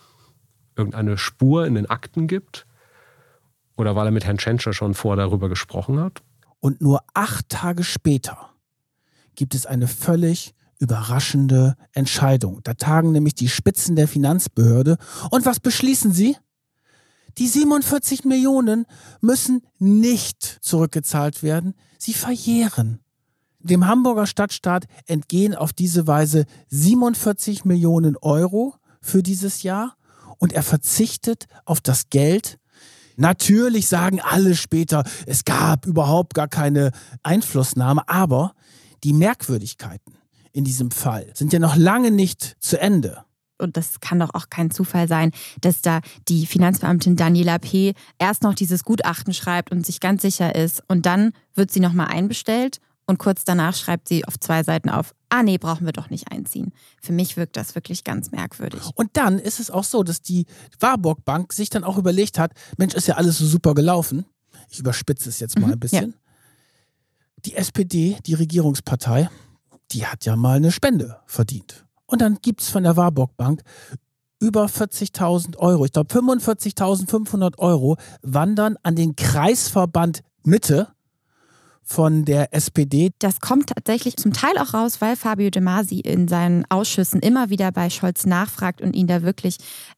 irgendeine Spur in den Akten gibt, oder weil er mit Herrn Tschentscher schon vorher darüber gesprochen hat? Und nur acht Tage später gibt es eine völlig überraschende Entscheidung. Da tagen nämlich die Spitzen der Finanzbehörde. Und was beschließen sie? Die 47 Millionen müssen nicht zurückgezahlt werden. Sie verjähren. Dem Hamburger Stadtstaat entgehen auf diese Weise 47 Millionen Euro für dieses Jahr und er verzichtet auf das Geld, Natürlich sagen alle später, es gab überhaupt gar keine Einflussnahme, aber die Merkwürdigkeiten in diesem Fall sind ja noch lange nicht zu Ende und das kann doch auch kein Zufall sein, dass da die Finanzbeamtin Daniela P. erst noch dieses Gutachten schreibt und sich ganz sicher ist und dann wird sie nochmal einbestellt und kurz danach schreibt sie auf zwei Seiten auf, ah nee, brauchen wir doch nicht einziehen. Für mich wirkt das wirklich ganz merkwürdig. Und dann ist es auch so, dass die Warburg Bank sich dann auch überlegt hat, Mensch, ist ja alles so super gelaufen. Ich überspitze es jetzt mal mhm, ein bisschen. Ja. Die SPD, die Regierungspartei, die hat ja mal eine Spende verdient. Und dann gibt es von der Warburg Bank über 40.000 Euro, ich glaube 45.500 Euro, wandern an den Kreisverband Mitte von der SPD. Das kommt tatsächlich zum Teil auch raus, weil Fabio De Masi in seinen Ausschüssen immer wieder bei Scholz nachfragt und ihn da wirklich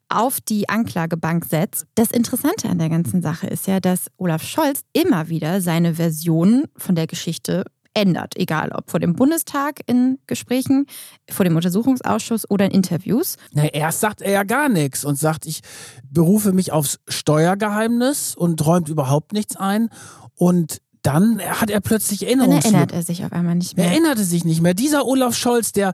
auf die Anklagebank setzt. Das Interessante an der ganzen Sache ist ja, dass Olaf Scholz immer wieder seine Version von der Geschichte ändert, egal ob vor dem Bundestag in Gesprächen, vor dem Untersuchungsausschuss oder in Interviews. Na, erst sagt er ja gar nichts und sagt, ich berufe mich aufs Steuergeheimnis und räumt überhaupt nichts ein. Und dann hat er plötzlich Erinnerungen. Dann erinnert er sich auf einmal nicht mehr. Er erinnerte sich nicht mehr. Dieser Olaf Scholz, der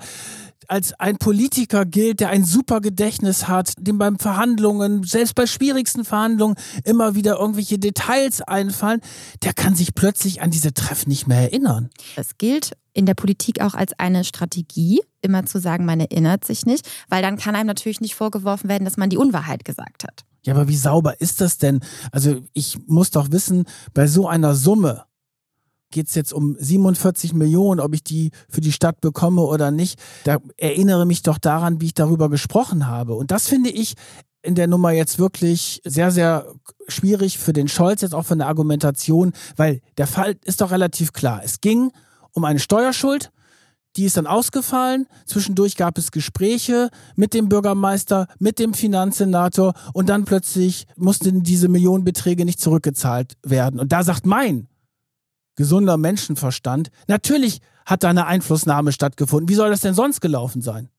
als ein Politiker gilt, der ein super Gedächtnis hat, dem beim Verhandlungen, selbst bei schwierigsten Verhandlungen immer wieder irgendwelche Details einfallen, der kann sich plötzlich an diese Treffen nicht mehr erinnern. Es gilt in der Politik auch als eine Strategie, immer zu sagen, man erinnert sich nicht, weil dann kann einem natürlich nicht vorgeworfen werden, dass man die Unwahrheit gesagt hat. Ja, aber wie sauber ist das denn? Also ich muss doch wissen, bei so einer Summe geht es jetzt um 47 Millionen, ob ich die für die Stadt bekomme oder nicht. Da erinnere mich doch daran, wie ich darüber gesprochen habe. Und das finde ich in der Nummer jetzt wirklich sehr, sehr schwierig für den Scholz, jetzt auch von der Argumentation, weil der Fall ist doch relativ klar. Es ging um eine Steuerschuld, die ist dann ausgefallen. Zwischendurch gab es Gespräche mit dem Bürgermeister, mit dem Finanzsenator und dann plötzlich mussten diese Millionenbeträge nicht zurückgezahlt werden. Und da sagt mein gesunder Menschenverstand, natürlich hat da eine Einflussnahme stattgefunden. Wie soll das denn sonst gelaufen sein?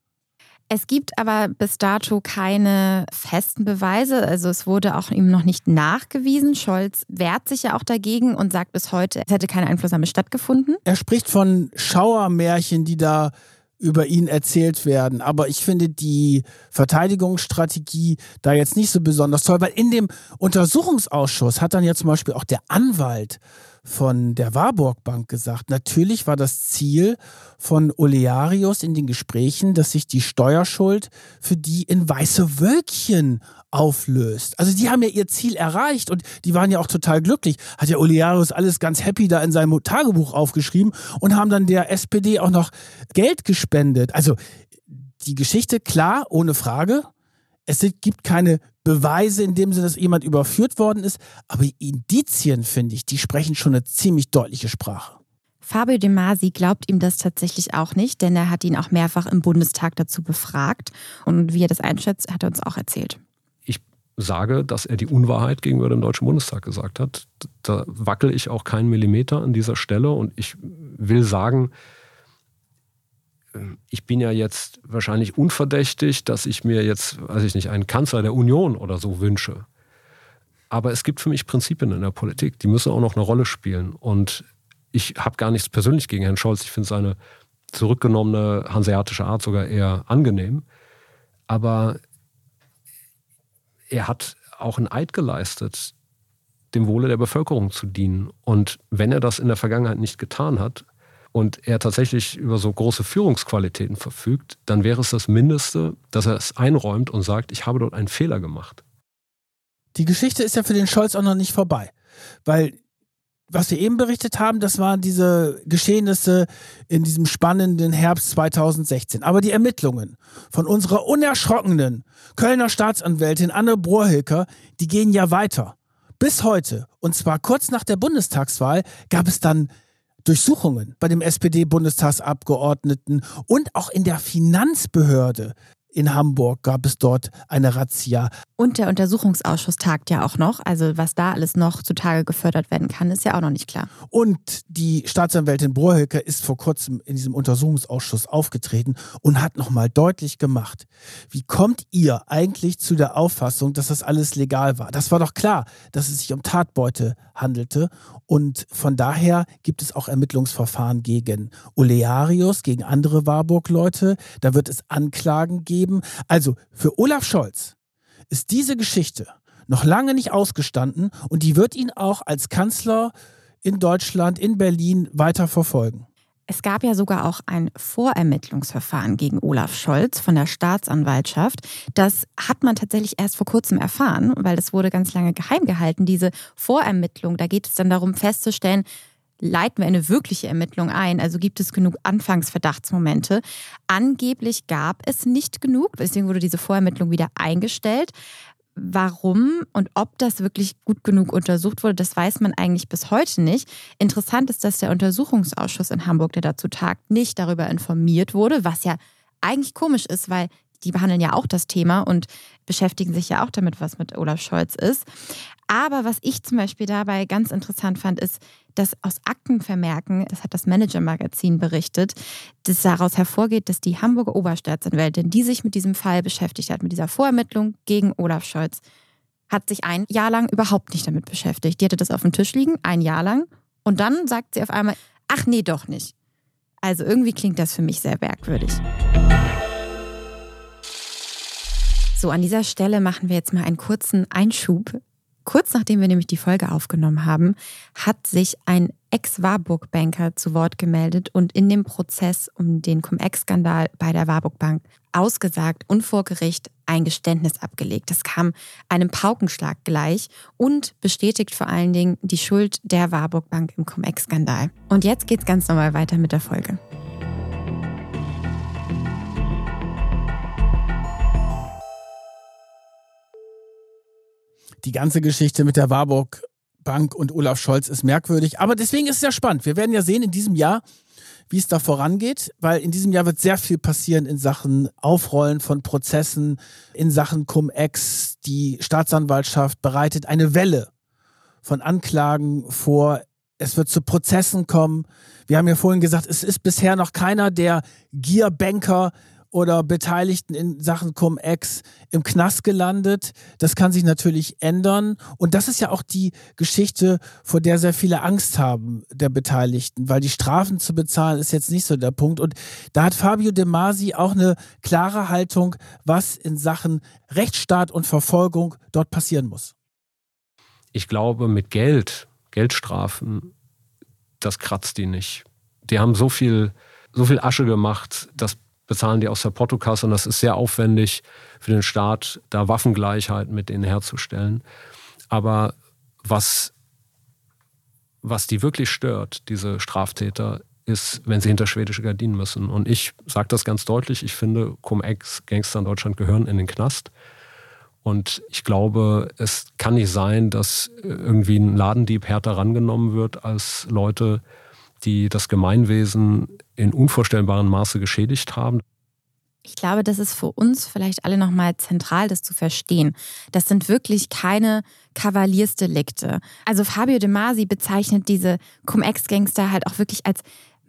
Es gibt aber bis dato keine festen Beweise. Also es wurde auch ihm noch nicht nachgewiesen. Scholz wehrt sich ja auch dagegen und sagt bis heute, es hätte keine Einflussnahme stattgefunden. Er spricht von Schauermärchen, die da über ihn erzählt werden. Aber ich finde die Verteidigungsstrategie da jetzt nicht so besonders toll, weil in dem Untersuchungsausschuss hat dann ja zum Beispiel auch der Anwalt von der Warburg Bank gesagt. Natürlich war das Ziel von Olearius in den Gesprächen, dass sich die Steuerschuld für die in weiße Wölkchen auflöst. Also die haben ja ihr Ziel erreicht und die waren ja auch total glücklich. Hat ja Olearius alles ganz happy da in seinem Tagebuch aufgeschrieben und haben dann der SPD auch noch Geld gespendet. Also die Geschichte, klar, ohne Frage. Es gibt keine Beweise in dem Sinne, dass jemand überführt worden ist, aber Indizien, finde ich, die sprechen schon eine ziemlich deutliche Sprache. Fabio De Masi glaubt ihm das tatsächlich auch nicht, denn er hat ihn auch mehrfach im Bundestag dazu befragt. Und wie er das einschätzt, hat er uns auch erzählt. Ich sage, dass er die Unwahrheit gegenüber dem Deutschen Bundestag gesagt hat. Da wackel ich auch keinen Millimeter an dieser Stelle. Und ich will sagen, ich bin ja jetzt wahrscheinlich unverdächtig, dass ich mir jetzt, weiß ich nicht, einen Kanzler der Union oder so wünsche. Aber es gibt für mich Prinzipien in der Politik, die müssen auch noch eine Rolle spielen. Und ich habe gar nichts persönlich gegen Herrn Scholz. Ich finde seine zurückgenommene hanseatische Art sogar eher angenehm. Aber er hat auch einen Eid geleistet, dem Wohle der Bevölkerung zu dienen. Und wenn er das in der Vergangenheit nicht getan hat, und er tatsächlich über so große Führungsqualitäten verfügt, dann wäre es das Mindeste, dass er es einräumt und sagt, ich habe dort einen Fehler gemacht. Die Geschichte ist ja für den Scholz auch noch nicht vorbei, weil was wir eben berichtet haben, das waren diese Geschehnisse in diesem spannenden Herbst 2016. Aber die Ermittlungen von unserer unerschrockenen Kölner Staatsanwältin Anne Brohilker, die gehen ja weiter. Bis heute, und zwar kurz nach der Bundestagswahl, gab es dann Durchsuchungen bei dem SPD-Bundestagsabgeordneten und auch in der Finanzbehörde in Hamburg gab es dort eine Razzia. Und der Untersuchungsausschuss tagt ja auch noch. Also was da alles noch zutage gefördert werden kann, ist ja auch noch nicht klar. Und die Staatsanwältin Brohölker ist vor kurzem in diesem Untersuchungsausschuss aufgetreten und hat nochmal deutlich gemacht, wie kommt ihr eigentlich zu der Auffassung, dass das alles legal war? Das war doch klar, dass es sich um Tatbeute handelte. Und von daher gibt es auch Ermittlungsverfahren gegen Olearius, gegen andere Warburg-Leute. Da wird es Anklagen geben geben. Also für Olaf Scholz ist diese Geschichte noch lange nicht ausgestanden und die wird ihn auch als Kanzler in Deutschland, in Berlin weiter verfolgen. Es gab ja sogar auch ein Vorermittlungsverfahren gegen Olaf Scholz von der Staatsanwaltschaft. Das hat man tatsächlich erst vor kurzem erfahren, weil das wurde ganz lange geheim gehalten. Diese Vorermittlung, da geht es dann darum festzustellen, leiten wir eine wirkliche Ermittlung ein? Also gibt es genug Anfangsverdachtsmomente? Angeblich gab es nicht genug, deswegen wurde diese Vorermittlung wieder eingestellt. Warum und ob das wirklich gut genug untersucht wurde, das weiß man eigentlich bis heute nicht. Interessant ist, dass der Untersuchungsausschuss in Hamburg, der dazu tagt, nicht darüber informiert wurde, was ja eigentlich komisch ist, weil die behandeln ja auch das Thema und beschäftigen sich ja auch damit, was mit Olaf Scholz ist. Aber was ich zum Beispiel dabei ganz interessant fand, ist, dass aus Aktenvermerken, das hat das Manager-Magazin berichtet, dass daraus hervorgeht, dass die Hamburger Oberstaatsanwältin, die sich mit diesem Fall beschäftigt hat, mit dieser Vorermittlung gegen Olaf Scholz, hat sich ein Jahr lang überhaupt nicht damit beschäftigt. Die hatte das auf dem Tisch liegen, ein Jahr lang. Und dann sagt sie auf einmal, ach nee, doch nicht. Also irgendwie klingt das für mich sehr merkwürdig. So, an dieser Stelle machen wir jetzt mal einen kurzen Einschub Kurz nachdem wir nämlich die Folge aufgenommen haben, hat sich ein Ex-Warburg-Banker zu Wort gemeldet und in dem Prozess um den Cum-Ex-Skandal bei der Warburg Bank ausgesagt und vor Gericht ein Geständnis abgelegt. Das kam einem Paukenschlag gleich und bestätigt vor allen Dingen die Schuld der Warburg Bank im Cum-Ex-Skandal. Und jetzt geht's ganz normal weiter mit der Folge. Die ganze Geschichte mit der Warburg Bank und Olaf Scholz ist merkwürdig. Aber deswegen ist es ja spannend. Wir werden ja sehen in diesem Jahr, wie es da vorangeht, weil in diesem Jahr wird sehr viel passieren in Sachen Aufrollen von Prozessen, in Sachen Cum-Ex. Die Staatsanwaltschaft bereitet eine Welle von Anklagen vor. Es wird zu Prozessen kommen. Wir haben ja vorhin gesagt, es ist bisher noch keiner der Gierbanker oder Beteiligten in Sachen Cum-Ex im Knast gelandet. Das kann sich natürlich ändern. Und das ist ja auch die Geschichte, vor der sehr viele Angst haben, der Beteiligten, weil die Strafen zu bezahlen ist jetzt nicht so der Punkt. Und da hat Fabio De Masi auch eine klare Haltung, was in Sachen Rechtsstaat und Verfolgung dort passieren muss. Ich glaube, mit Geld, Geldstrafen, das kratzt die nicht. Die haben so viel, so viel Asche gemacht, das bezahlen die aus der Portokasse und das ist sehr aufwendig für den Staat, da Waffengleichheit mit denen herzustellen. Aber was, was die wirklich stört, diese Straftäter, ist, wenn sie hinter schwedische Gardinen müssen. Und ich sage das ganz deutlich, ich finde, Cum-Ex-Gangster in Deutschland gehören in den Knast. Und ich glaube, es kann nicht sein, dass irgendwie ein Ladendieb härter rangenommen wird als Leute, die das Gemeinwesen in unvorstellbarem Maße geschädigt haben. Ich glaube, das ist für uns vielleicht alle nochmal zentral, das zu verstehen. Das sind wirklich keine Kavaliersdelikte. Also Fabio De Masi bezeichnet diese Cum-Ex-Gangster halt auch wirklich als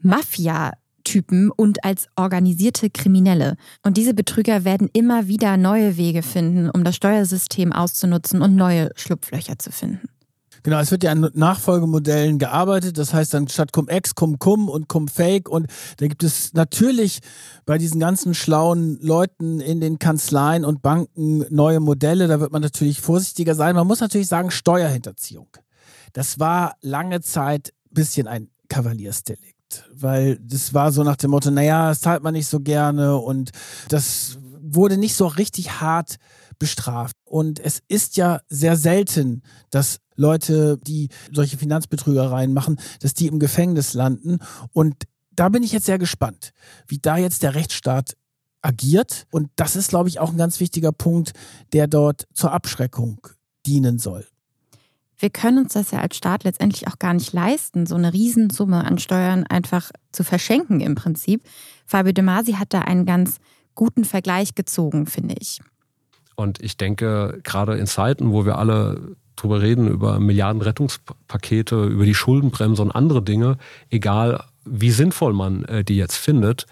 Mafia. Typen und als organisierte Kriminelle. Und diese Betrüger werden immer wieder neue Wege finden, um das Steuersystem auszunutzen und neue Schlupflöcher zu finden. Genau, es wird ja an Nachfolgemodellen gearbeitet. Das heißt dann statt Cum-Ex, Cum-Cum und Cum-Fake. Und da gibt es natürlich bei diesen ganzen schlauen Leuten in den Kanzleien und Banken neue Modelle. Da wird man natürlich vorsichtiger sein. Man muss natürlich sagen, Steuerhinterziehung. Das war lange Zeit ein bisschen ein Kavaliersdelikt weil das war so nach dem Motto, naja, das zahlt man nicht so gerne und das wurde nicht so richtig hart bestraft. Und es ist ja sehr selten, dass Leute, die solche Finanzbetrügereien machen, dass die im Gefängnis landen. Und da bin ich jetzt sehr gespannt, wie da jetzt der Rechtsstaat agiert. Und das ist, glaube ich, auch ein ganz wichtiger Punkt, der dort zur Abschreckung dienen soll. Wir können uns das ja als Staat letztendlich auch gar nicht leisten, so eine Riesensumme an Steuern einfach zu verschenken im Prinzip. Fabio De Masi hat da einen ganz guten Vergleich gezogen, finde ich. Und ich denke, gerade in Zeiten, wo wir alle drüber reden, über Milliarden Rettungspakete, über die Schuldenbremse und andere Dinge, egal wie sinnvoll man äh, die jetzt findet,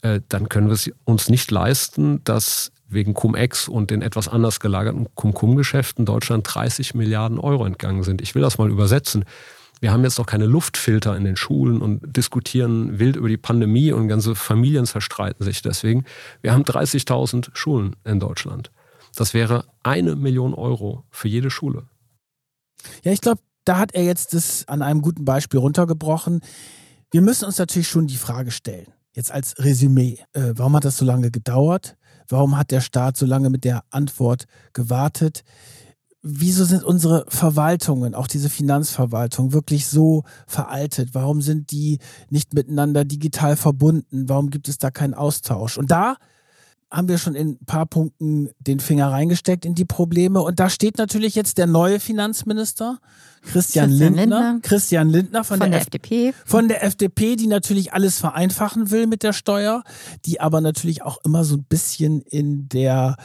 äh, dann können wir es uns nicht leisten, dass wegen Cum-Ex und den etwas anders gelagerten Cum-Cum-Geschäften Deutschland 30 Milliarden Euro entgangen sind. Ich will das mal übersetzen. Wir haben jetzt noch keine Luftfilter in den Schulen und diskutieren wild über die Pandemie und ganze Familien zerstreiten sich deswegen. Wir haben 30.000 Schulen in Deutschland. Das wäre eine Million Euro für jede Schule. Ja, ich glaube, da hat er jetzt das an einem guten Beispiel runtergebrochen. Wir müssen uns natürlich schon die Frage stellen, jetzt als Resümee, äh, warum hat das so lange gedauert? Warum hat der Staat so lange mit der Antwort gewartet? Wieso sind unsere Verwaltungen, auch diese Finanzverwaltung, wirklich so veraltet? Warum sind die nicht miteinander digital verbunden? Warum gibt es da keinen Austausch? Und da haben wir schon in ein paar Punkten den Finger reingesteckt in die Probleme. Und da steht natürlich jetzt der neue Finanzminister, Christian, Christian Lindner, Lindner, Christian Lindner von, von der, der FDP. Von der FDP, die natürlich alles vereinfachen will mit der Steuer, die aber natürlich auch immer so ein bisschen in der,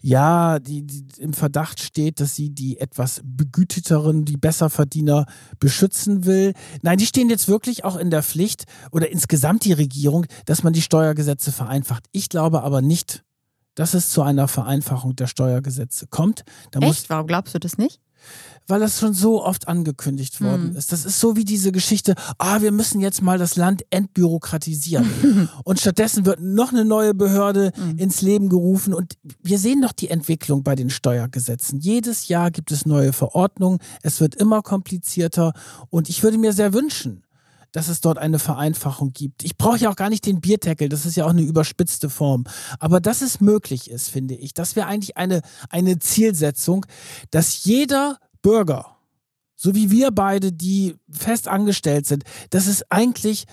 ja, die, die im Verdacht steht, dass sie die etwas begüteteren, die Besserverdiener beschützen will. Nein, die stehen jetzt wirklich auch in der Pflicht oder insgesamt die Regierung, dass man die Steuergesetze vereinfacht. Ich glaube aber nicht, dass es zu einer Vereinfachung der Steuergesetze kommt. Da Echt? Warum glaubst du das nicht? Weil das schon so oft angekündigt worden mhm. ist. Das ist so wie diese Geschichte, ah, wir müssen jetzt mal das Land entbürokratisieren. und stattdessen wird noch eine neue Behörde mhm. ins Leben gerufen. Und wir sehen doch die Entwicklung bei den Steuergesetzen. Jedes Jahr gibt es neue Verordnungen. Es wird immer komplizierter. Und ich würde mir sehr wünschen, dass es dort eine Vereinfachung gibt. Ich brauche ja auch gar nicht den Bierdeckel, das ist ja auch eine überspitzte Form. Aber dass es möglich ist, finde ich, das wäre eigentlich eine, eine Zielsetzung, dass jeder Bürger, so wie wir beide, die fest angestellt sind, dass es eigentlich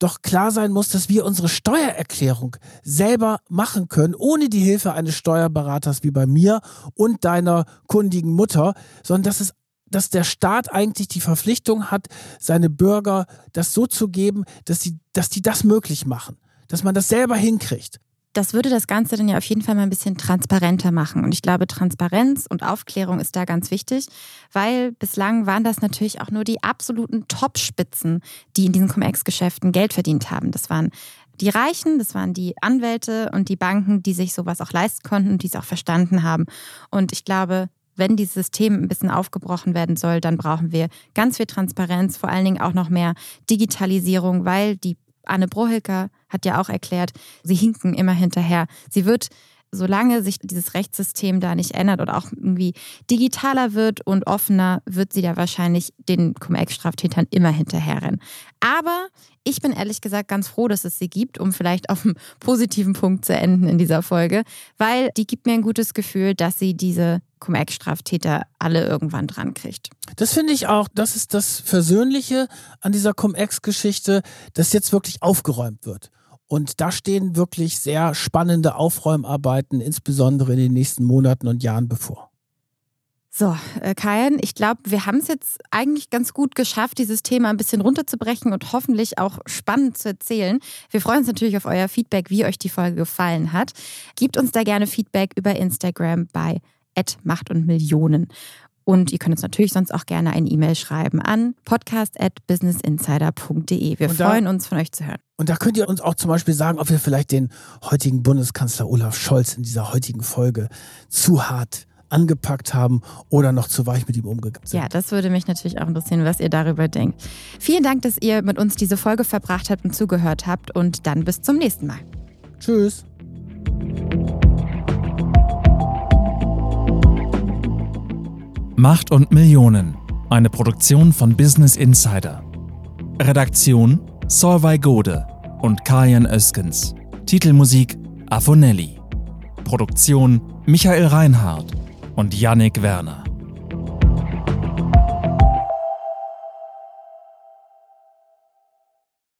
doch klar sein muss, dass wir unsere Steuererklärung selber machen können, ohne die Hilfe eines Steuerberaters wie bei mir und deiner kundigen Mutter, sondern dass es dass der Staat eigentlich die Verpflichtung hat, seine Bürger das so zu geben, dass, sie, dass die das möglich machen, dass man das selber hinkriegt. Das würde das Ganze dann ja auf jeden Fall mal ein bisschen transparenter machen. Und ich glaube, Transparenz und Aufklärung ist da ganz wichtig, weil bislang waren das natürlich auch nur die absoluten Top-Spitzen, die in diesen Cum-Ex-Geschäften Geld verdient haben. Das waren die Reichen, das waren die Anwälte und die Banken, die sich sowas auch leisten konnten und die es auch verstanden haben. Und ich glaube, wenn dieses System ein bisschen aufgebrochen werden soll, dann brauchen wir ganz viel Transparenz, vor allen Dingen auch noch mehr Digitalisierung, weil die Anne Brohilker hat ja auch erklärt, sie hinken immer hinterher. Sie wird solange sich dieses Rechtssystem da nicht ändert oder auch irgendwie digitaler wird und offener, wird sie da wahrscheinlich den Cum-Ex-Straftätern immer hinterherrennen. Aber ich bin ehrlich gesagt ganz froh, dass es sie gibt, um vielleicht auf einem positiven Punkt zu enden in dieser Folge, weil die gibt mir ein gutes Gefühl, dass sie diese Cum-Ex-Straftäter alle irgendwann dran kriegt. Das finde ich auch, das ist das Versöhnliche an dieser Cum-Ex-Geschichte, dass jetzt wirklich aufgeräumt wird. Und da stehen wirklich sehr spannende Aufräumarbeiten, insbesondere in den nächsten Monaten und Jahren bevor. So, äh, Kajan, ich glaube, wir haben es jetzt eigentlich ganz gut geschafft, dieses Thema ein bisschen runterzubrechen und hoffentlich auch spannend zu erzählen. Wir freuen uns natürlich auf euer Feedback, wie euch die Folge gefallen hat. Gebt uns da gerne Feedback über Instagram bei Macht und Millionen. Und ihr könnt uns natürlich sonst auch gerne eine E-Mail schreiben an podcast.businessinsider.de. Wir da, freuen uns, von euch zu hören. Und da könnt ihr uns auch zum Beispiel sagen, ob wir vielleicht den heutigen Bundeskanzler Olaf Scholz in dieser heutigen Folge zu hart angepackt haben oder noch zu weich mit ihm umgegangen sind. Ja, das würde mich natürlich auch interessieren, was ihr darüber denkt. Vielen Dank, dass ihr mit uns diese Folge verbracht habt und zugehört habt und dann bis zum nächsten Mal. Tschüss. Macht und Millionen. Eine Produktion von Business Insider. Redaktion Solvay Gode und Kajan Öskens. Titelmusik Afonelli. Produktion Michael Reinhardt und Yannick Werner.